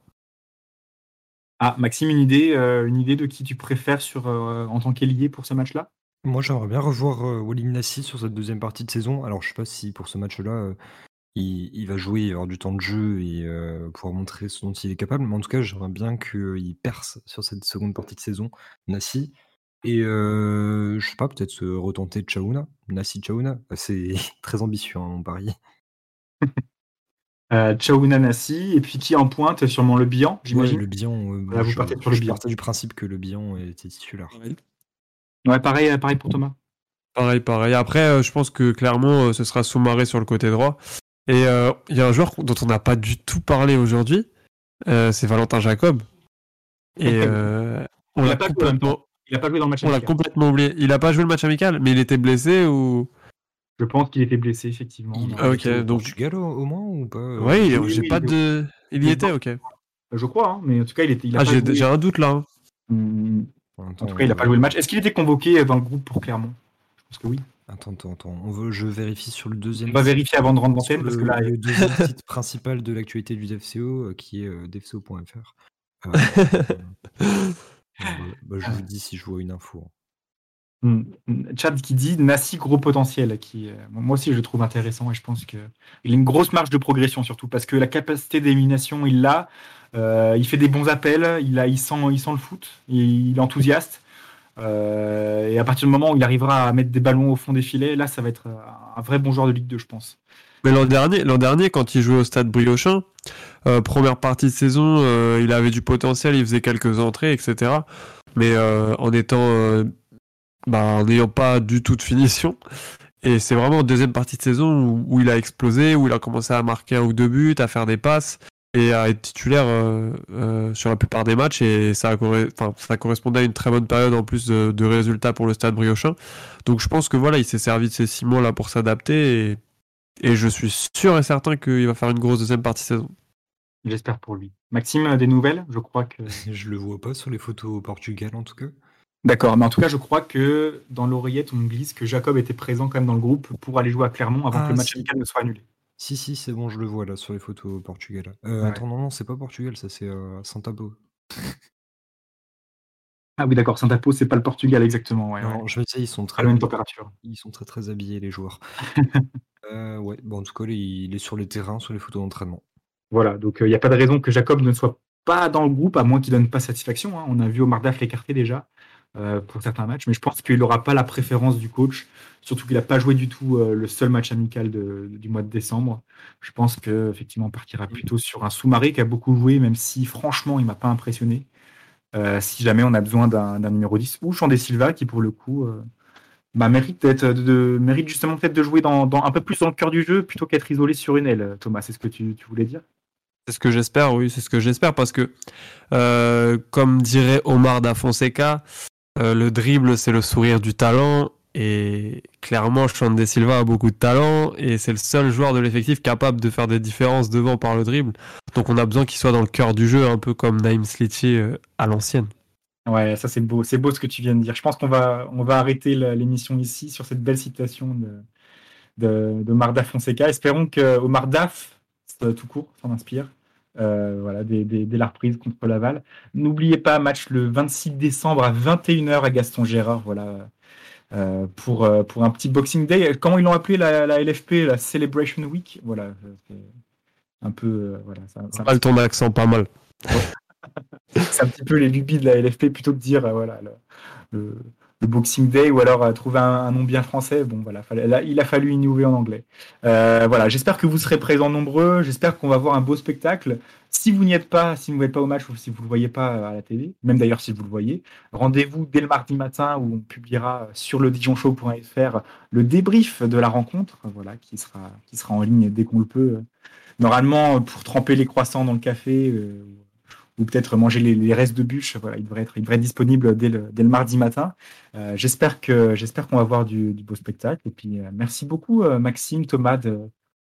Ah, Maxime, une idée, euh, une idée de qui tu préfères sur euh, en tant qu'ailier pour ce match-là? Moi, j'aimerais bien revoir euh, Walim Nassi sur cette deuxième partie de saison. Alors, je sais pas si pour ce match-là, euh, il, il va jouer, avoir du temps de jeu et euh, pouvoir montrer ce dont il est capable. Mais en tout cas, j'aimerais bien qu'il perce sur cette seconde partie de saison, Nassi. Et euh, je sais pas, peut-être se retenter Chaouna, Nassi Chaouna. C'est très ambitieux, hein, mon pari. euh, Chaouna Nassi, et puis qui en pointe Sûrement le Bihan, Ouais, j'imagine? le Bihan, euh, Voilà, vous je, partez sur le je partais du principe que le Bihan était titulaire. Ouais, pareil, euh, pareil pour Thomas. Pareil, pareil. Après, euh, je pense que clairement, euh, ce sera Soumaré sur le côté droit. Et euh, il y a un joueur dont on n'a pas du tout parlé aujourd'hui, euh, c'est Valentin Jacob. Et euh, on l'a complètement, Il a pas joué dans le match on l'a amical. complètement oublié. Il a pas joué le match amical, mais il était blessé ou? Je pense qu'il était blessé, effectivement. Il, Ah, ok, donc- Portugal au, au moins ou pas euh, Oui, oui, j'ai oui, pas il- de. Il y il- était, ok. Euh, Je crois, hein, mais en tout cas, il était. Il a Ah, j'ai joué. un doute là. hein. Hum, En Attends, tout cas, il a pas joué le match. Est-ce qu'il était convoqué dans le groupe pour Clermont? Je pense que oui. Attends, attends, attends. On veut, je vérifie sur le deuxième. On va vérifier avant de rendre le, parce que là, le deuxième site principal de l'actualité du DFCO, euh, qui est euh, dfco.fr. Euh, euh, bah, bah, je vous dis si je vois une info. Hmm. Chad qui dit Nassi gros potentiel, qui euh, moi aussi je le trouve intéressant et je pense que il a une grosse marge de progression surtout parce que la capacité d'élimination il l'a, Euh, il fait des bons appels, il a, il sent, il sent le foot, il, il est enthousiaste Euh, et à partir du moment où il arrivera à mettre des ballons au fond des filets, là ça va être un vrai bon joueur de Ligue 2 je pense. Mais l'an dernier, l'an dernier, quand il jouait au stade Briochin, euh, première partie de saison, euh, il avait du potentiel, il faisait quelques entrées, etc. Mais euh, en étant, bah, en n'ayant pas du tout de finition. Et c'est vraiment en deuxième partie de saison où, il a explosé, où il a commencé à marquer un ou deux buts, à faire des passes et à être titulaire euh, euh, sur la plupart des matchs. Et ça, enfin, ça correspondait à une très bonne période en plus de, de résultats pour le stade Briochin. Donc je pense que voilà, il s'est servi de ces six mois là pour s'adapter et et je suis sûr et certain qu'il va faire une grosse deuxième partie de saison. J'espère pour lui. Maxime, des nouvelles? Je crois que. Je le vois pas sur les photos au Portugal en tout cas. D'accord, mais en tout cas, je crois que dans l'oreillette, on glisse que Jacob était présent quand même dans le groupe pour aller jouer à Clermont avant Ah, que le match si. amical ne soit annulé. Si, si, c'est bon, je le vois là sur les photos au Portugal. Euh, Ouais. Attends, non, non, c'est pas Portugal, ça c'est euh, Santabo. Ah oui, d'accord, Saint-Apo, c'est pas le Portugal exactement. Ouais, Non, ouais. je me disais, ils sont très, la même température. ils sont très très habillés les joueurs. Euh, ouais, bon, en tout cas, il est sur les terrains, sur les photos d'entraînement. Voilà, donc il n'y a pas de raison que Jacob ne soit pas dans le groupe, à moins qu'il donne pas satisfaction. hein. On a vu Omar Daf l'écarter déjà euh, pour certains matchs, mais je pense qu'il n'aura pas la préférence du coach, surtout qu'il n'a pas joué du tout euh, le seul match amical de- du mois de décembre. Je pense qu'effectivement, on partira plutôt sur un sous-marin qui a beaucoup joué, même si franchement, il m'a pas impressionné. Euh, si jamais on a besoin d'un numéro 10, ou Chandé Silva, qui pour le coup euh, bah, mérite, mérite justement peut-être de jouer dans, un peu plus dans le cœur du jeu plutôt qu'être isolé sur une aile. Thomas, c'est ce que tu- voulais dire? C'est ce que j'espère, oui, c'est ce que j'espère parce que, euh, comme dirait Omar da Fonseca, le dribble c'est le sourire du talent et clairement Xande Silva a beaucoup de talent et c'est le seul joueur de l'effectif capable de faire des différences devant par le dribble. Donc on a besoin qu'il soit dans le cœur du jeu, un peu comme Naïm Sliti euh, à l'ancienne. Ouais, ça c'est beau, c'est beau ce que tu viens de dire. Je pense qu'on va, on va arrêter l'émission ici sur cette belle citation de, de, de Omar Daf Fonseca. Espérons que Omar Daf, euh, tout court, s'en inspire. Euh, voilà, dès, dès- dès la reprise contre Laval. N'oubliez pas, match le 26 décembre à 21h à Gaston Gérard. Voilà, euh, pour, euh, pour un petit Boxing Day. Comment ils l'ont appelé la, la LFP, la Celebration Week? Voilà, un peu. euh, voilà, ça- ça- Pas le ton d'accent, pas mal. c'est un petit peu les lubies de la LFP plutôt que de dire voilà le, le- le Boxing Day ou alors euh, trouver un, nom bien français. Bon voilà, il a fallu innover en anglais. Euh, voilà, j'espère que vous serez présents nombreux. J'espère qu'on va voir un beau spectacle. Si vous n'y êtes pas, si vous n'êtes pas au match ou si vous le voyez pas euh, à la télé, même d'ailleurs si vous le voyez, rendez-vous dès le mardi matin où on publiera sur le dijonshow.fr le débrief de la rencontre, voilà, qui sera qui sera en ligne dès qu'on le peut. Normalement, pour tremper les croissants dans le café. Ou peut-être manger les, restes de bûche. Voilà, il devrait être, il devrait être disponible dès le, dès le mardi matin. Euh, j'espère que j'espère qu'on va voir du, beau spectacle. Et puis euh, merci beaucoup euh, Maxime, Thomas de,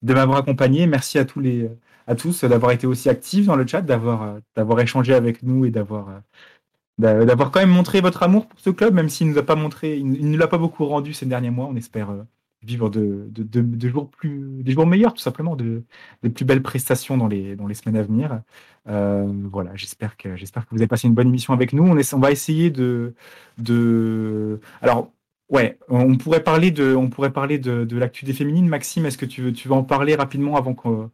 m'avoir accompagné. Merci à tous les à tous d'avoir été aussi actifs dans le chat, d'avoir d'avoir échangé avec nous et d'avoir d'a- d'avoir quand même montré votre amour pour ce club, même s'il nous a pas montré, il, nous l'a pas beaucoup rendu ces derniers mois. On espère vivre de, de jours plus, des jours meilleurs, tout simplement, de, des plus belles prestations dans les, dans les semaines à venir. Euh, voilà, j'espère que, j'espère que vous avez passé une bonne émission avec nous. On, va essayer de, de, alors, ouais, on pourrait parler de, on pourrait parler de, de l'actu des féminines. Maxime, est-ce que tu veux, tu veux en parler rapidement avant qu'on,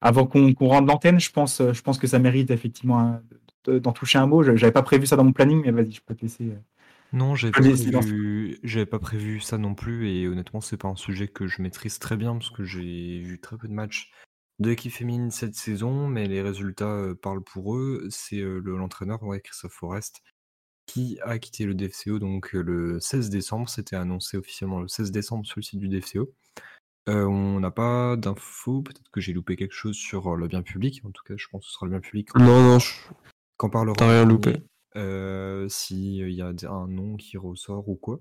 avant qu'on, rende l'antenne? Je pense, je pense que ça mérite effectivement d'en toucher un mot. Je- J'avais pas prévu ça dans mon planning, mais vas-y, je peux te laisser. euh. Non, j'avais pas, prévu... j'avais pas prévu ça non plus, et honnêtement, c'est pas un sujet que je maîtrise très bien, parce que j'ai vu très peu de matchs de l'équipe féminine cette saison, mais les résultats euh, parlent pour eux. C'est euh, le- l'entraîneur, ouais, Christophe Forest, qui a quitté le DFCO donc euh, le 16 décembre. C'était annoncé officiellement le 16 décembre sur le site du DFCO. Euh, on n'a pas d'infos, peut-être que j'ai loupé quelque chose sur euh, le bien public. En tout cas, je pense que ce sera le bien public Non, non, je- qu'en parlera T'as rien en loupé. euh, s'il y a un nom qui ressort ou quoi.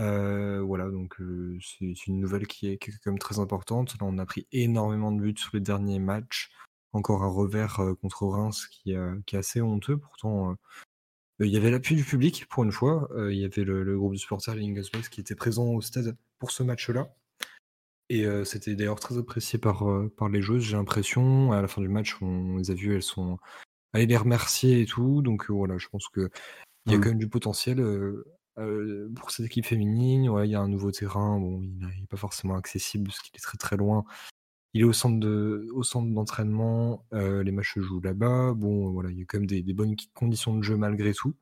Euh, voilà, donc euh, c'est c'est une nouvelle qui est, qui est quand même très importante. Là, on a pris énormément de buts sur les derniers matchs. Encore un revers euh, contre Reims qui, qui est assez honteux. Pourtant, il y avait l'appui du public pour une fois. Il y avait le, le groupe de supporters Boys qui était présent au stade pour ce match-là. Et c'était d'ailleurs très apprécié par, par les joueuses, j'ai l'impression. À la fin du match, on les a vues, elles sont allées les remercier et tout. Donc voilà, je pense que il y a Mm. quand même du potentiel euh, pour cette équipe féminine. Ouais, il y a un nouveau terrain. Bon, il n'est pas forcément accessible parce qu'il est très très loin. Il est au centre de, au centre d'entraînement. euh, les matchs se jouent là-bas. Bon, voilà, il y a quand même des, bonnes conditions de jeu malgré tout.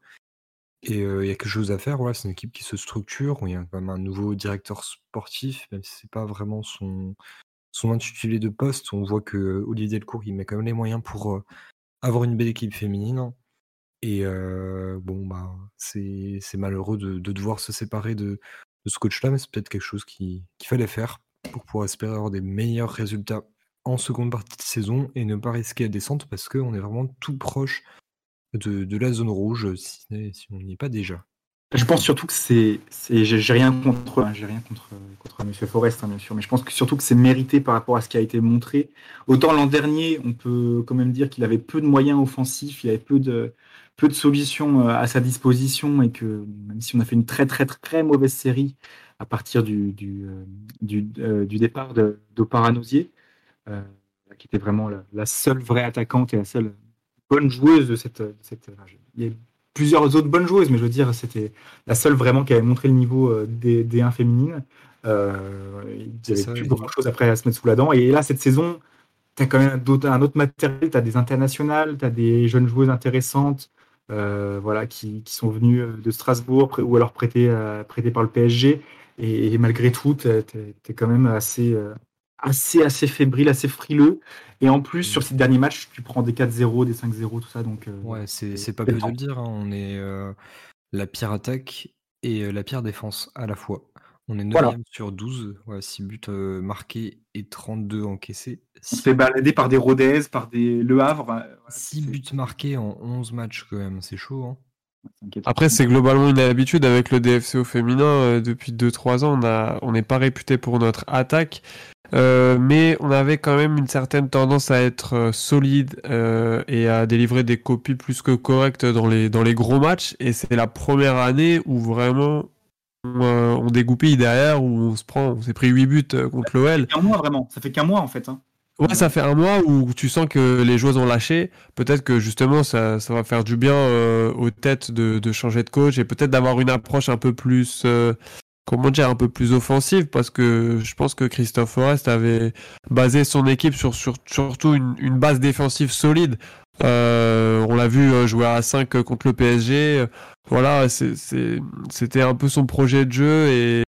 Et euh, il y a quelque chose à faire. Voilà, c'est une équipe qui se structure. Il y a quand même un nouveau directeur sportif, même si c'est pas vraiment son, son intitulé de poste. On voit que Olivier Delcourt, il met quand même les moyens pour avoir une belle équipe féminine. Et euh, bon, bah, c'est malheureux de, de devoir se séparer de, de ce coach-là, mais c'est peut-être quelque chose qui- qu'il fallait faire pour pouvoir espérer avoir des meilleurs résultats en seconde partie de saison et ne pas risquer la descente parce qu'on est vraiment tout proche de, de la zone rouge, si, ce n'est- si on n'y est pas déjà. Je pense surtout que c'est, j'ai rien contre, hein, j'ai rien contre contre Forest, hein, bien sûr, mais je pense que surtout que c'est mérité par rapport à ce qui a été montré. Autant l'an dernier, on peut quand même dire qu'il avait peu de moyens offensifs, il avait peu de peu de solutions euh, à sa disposition et que même si on a fait une très très très mauvaise série à partir du du euh, du, euh, du départ de d'Oparanosier, euh, qui était vraiment la, la seule vraie attaquante et la seule bonne joueuse de cette, de cette il y a plusieurs autres bonnes joueuses, mais je veux dire, c'était la seule vraiment qui avait montré le niveau des, des 1 féminines. Euh, il n'y avait plus oui. grand chose après à se mettre sous la dent. Et là, cette saison, tu as quand même un autre matériel, tu as des internationales, tu as des jeunes joueuses intéressantes voilà, qui, qui sont venues euh, de Strasbourg ou alors prêtées, euh, prêtées par le PSG. Et, et malgré tout, tu es, quand même assez, euh, assez, assez fébrile, assez frileux. Et en plus, sur ces derniers matchs, tu prends des 4-0, des 5-0, tout ça. Donc, euh, Ouais, c'est pas peu de le dire. hein, On est euh, la pire attaque et euh, la pire défense à la fois. On est 9 Voilà. sur 12, ouais, 6 buts euh, marqués et 32 encaissés. On 6, se fait balader par des Rodez, par des Le Havre. bah, voilà, c'est- buts marqués en 11 matchs quand même, c'est chaud. Hein. Après, c'est globalement une habitude avec le DFCO féminin. euh, depuis 2-3 ans, on n'est pas réputé pour notre attaque. Euh, mais on avait quand même une certaine tendance à être solide euh, et à délivrer des copies plus que correctes dans les, dans les gros matchs. Et c'est la première année où vraiment euh, on dégoupille derrière, où on se prend, on s'est pris 8 buts euh, contre l'OL. Un mois vraiment, ça fait qu'un mois en fait. hein. Ouais, ça fait un mois où tu sens que les joueurs ont lâché. Peut-être que justement, ça, ça va faire du bien euh, aux têtes de, de changer de coach et peut-être d'avoir une approche un peu plus, euh, comment dire, un peu plus offensive parce que je pense que Christophe Forest avait basé son équipe sur, sur surtout une, une base défensive solide. Euh, on l'a vu jouer à 5 contre le PSG. Voilà, c'était un peu son projet de jeu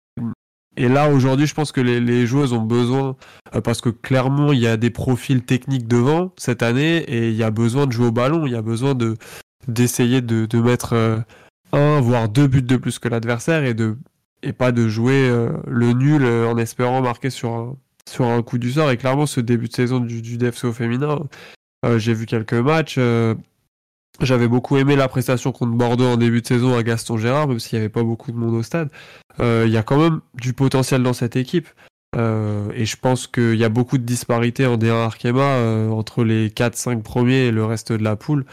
et là, aujourd'hui, je pense que les, joueuses ont besoin, euh, parce que clairement, il y a des profils techniques devant cette année, et il y a besoin de jouer au ballon, il y a besoin de d'essayer de, mettre euh, un, voire deux buts de plus que l'adversaire, et pas de jouer euh, le nul en espérant marquer sur un, coup du sort. Et clairement, ce début de saison du, du DFCO féminin, j'ai vu quelques matchs. J'avais beaucoup aimé la prestation contre Bordeaux en début de saison à Gaston Gérard, même s'il n'y avait pas beaucoup de monde au stade. Euh, Il y a quand même du potentiel dans cette équipe. Euh, et je pense qu'il y a beaucoup de disparités en D1 Arkema euh, entre les 4-5 premiers et le reste de la poule.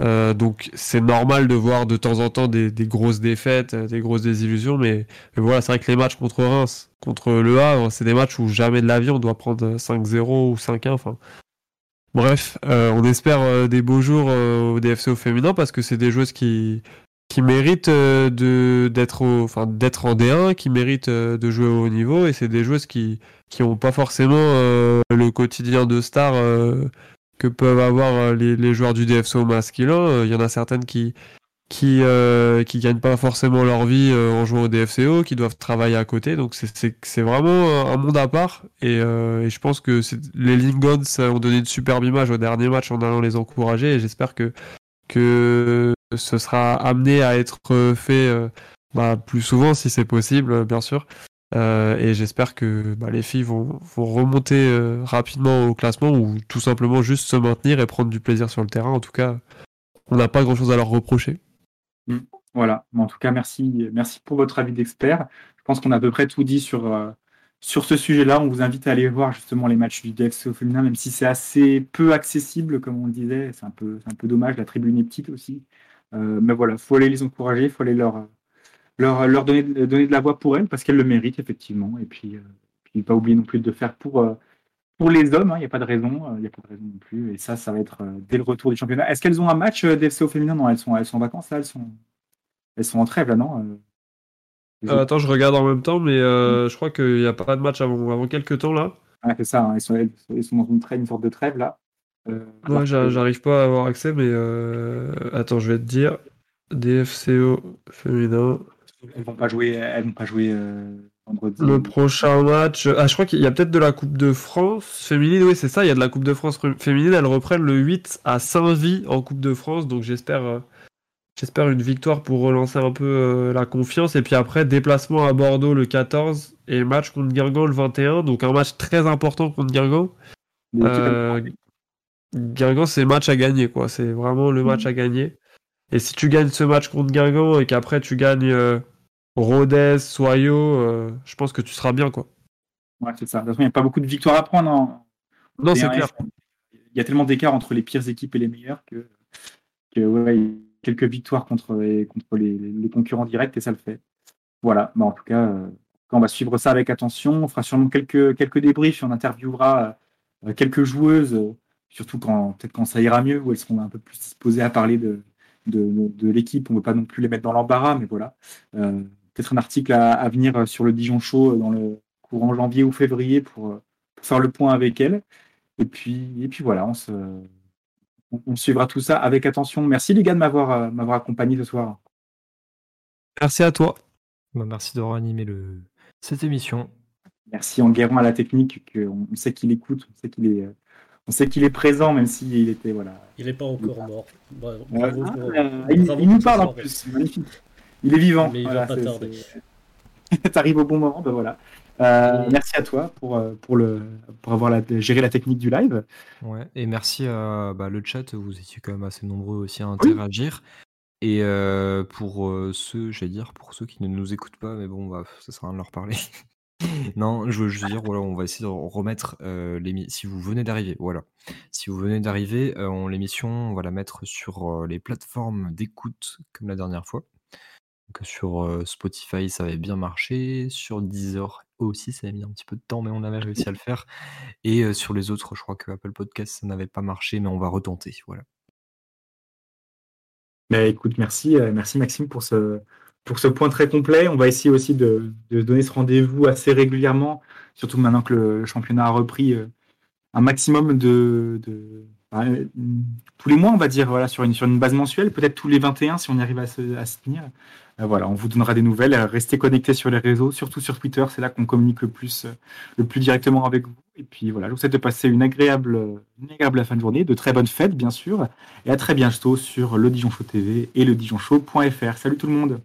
Euh, donc c'est normal de voir de temps en temps des, grosses défaites, des grosses désillusions, mais, voilà, c'est vrai que les matchs contre Reims, contre Le Havre, c'est des matchs où jamais de l'avion on doit prendre 5-0 ou 5-1. Enfin, bref, euh, on espère euh, des beaux jours euh, au DFC au féminin parce que c'est des joueuses qui qui méritent de d'être en D1, qui méritent de jouer au haut niveau et c'est des joueuses qui qui pas forcément le quotidien de star que peuvent avoir les, joueurs du DFCO masculin. Il y en a certaines qui qui euh, qui gagnent pas forcément leur vie euh, en jouant au DFCO, qui doivent travailler à côté. Donc c'est vraiment euh, un monde à part et, euh, et je pense que les Lingons ont donné une superbe image au dernier match en allant les encourager et j'espère que que ce sera amené à être fait euh, bah, plus souvent si c'est possible, bien sûr. Et j'espère que bah, les filles vont, vont remonter rapidement au classement ou tout simplement juste se maintenir et prendre du plaisir sur le terrain. En tout cas, on n'a pas grand-chose à leur reprocher. Voilà, mais en tout cas, merci, merci pour votre avis d'expert. Je pense qu'on a à peu près tout dit sur, euh, ce sujet-là. On vous invite à aller voir justement les matchs du DFC au féminin, même si c'est assez peu accessible, comme on le disait. C'est un peu, dommage, la tribune est petite aussi. Euh, mais voilà, il faut aller les encourager, il faut aller leur, donner, de la voix pour elles, parce qu'elles le méritent, effectivement. Et puis, euh, puis pas oublier non plus de faire pour, pour les hommes, hein. il n'y a pas de raison, euh, il n'y a pas de raison non plus. Et ça, ça va être euh, dès le retour du championnat. Est-ce qu'elles ont un match euh, DFC au féminin? Non, elles sont, elles sont en vacances, là, elles sont, elles sont en trêve, là, non Euh, attends, je regarde en même temps, mais je crois qu'il n'y a pas de match avant, avant quelques temps là. Ah, c'est ça, hein, ils, sont, ils sont dans une, trêve, une sorte de trêve, là. Euh, que- j'a- j'arrive pas à avoir accès, mais attends, je vais te dire. DFCO féminin. Elles vont pas jouer, elles vont pas jouer vendredi. Le prochain match. Ah, je crois qu'il y a peut-être de la Coupe de France féminine. Oui, c'est ça, il y a de la Coupe de France féminine. Elles reprennent le 8 à Saint-Vie en Coupe de France. Donc j'espère euh, j'espère une victoire pour relancer un peu euh, la confiance. Et puis après, déplacement à Bordeaux le 14 et match contre Guingamp le 21. Donc un match très important contre Guingamp. Euh, Guingamp, c'est match à gagner, quoi. C'est vraiment le match à gagner. Et si tu gagnes ce match contre Guingamp et qu'après tu gagnes euh, Rodez, Soyo, euh, je pense que tu seras bien, quoi. Ouais, c'est ça. De toute façon, il n'y a pas beaucoup de victoires à prendre. en- Non, c'est D1F. clair. Il y a tellement d'écart entre les pires équipes et les meilleures que, ouais, quelques victoires contre, les, contre les, les concurrents directs et ça le fait. Voilà, bah, en tout cas, euh, on va suivre ça avec attention. On fera sûrement quelques, quelques débriefs on interviewera euh, quelques joueuses, surtout quand peut-être quand ça ira mieux, où elles seront un peu plus disposées à parler de, de, de l'équipe. On ne veut pas non plus les mettre dans l'embarras, mais voilà. Euh, peut-être un article à, à venir sur le Dijon Show dans le courant janvier ou février pour, euh, pour faire le point avec elles. Et puis, et puis voilà, on, se, on, on suivra tout ça avec attention. Merci les gars de m'avoir euh, m'avoir accompagné ce soir. Merci à toi. Bah, merci d'avoir animé le... cette émission. Merci Enguerrand à la technique, que on, sait qu'il écoute, on sait qu'il est, euh, on sait qu'il est présent, même s'il était voilà. Il n'est pas encore mort. Bravo, Euh, bravo ah, pour- euh, il, il nous parle en plus, c'est magnifique. Il est vivant. Mais il voilà, va pas tarder. T'arrives au bon moment, ben voilà. Euh, Et- Merci à toi pour, euh, pour, le, pour avoir la, géré la technique du live. Ouais, et merci à bah, le chat, vous étiez quand même assez nombreux aussi à interagir. Et euh, pour euh, ceux, j'allais dire, pour ceux qui ne nous écoutent pas, mais bon, bah, ça sert à rien de leur parler. non, je veux juste dire, voilà, on va essayer de remettre euh, l'émission. Si vous venez d'arriver, voilà. Si vous venez d'arriver, euh, on- l'émission, on va la mettre sur euh, les plateformes d'écoute comme la dernière fois. Donc, sur euh, Spotify, ça avait bien marché. Sur Deezer aussi, ça avait mis un petit peu de temps, mais on avait réussi à le faire. Et euh, sur les autres, je crois que Apple Podcast, ça n'avait pas marché, mais on va retenter. Voilà. Mais écoute, merci, euh, merci Maxime pour ce, pour ce point très complet. On va essayer aussi de, de donner ce rendez-vous assez régulièrement, surtout maintenant que le, le championnat a repris un maximum de, de euh, tous les mois, on va dire, voilà, sur une, sur une base mensuelle, peut-être tous les 21 si on y arrive à se, à se tenir. Euh, voilà, on vous donnera des nouvelles. Euh, Restez connectés sur les réseaux, surtout sur Twitter, c'est là qu'on communique le plus, euh, le plus directement avec vous. Et puis voilà, je vous souhaite de passer une agréable, une agréable fin de journée, de très bonnes fêtes, bien sûr, et à très bientôt sur le Dijon Show TV et le dijonshow.fr. Salut tout le monde!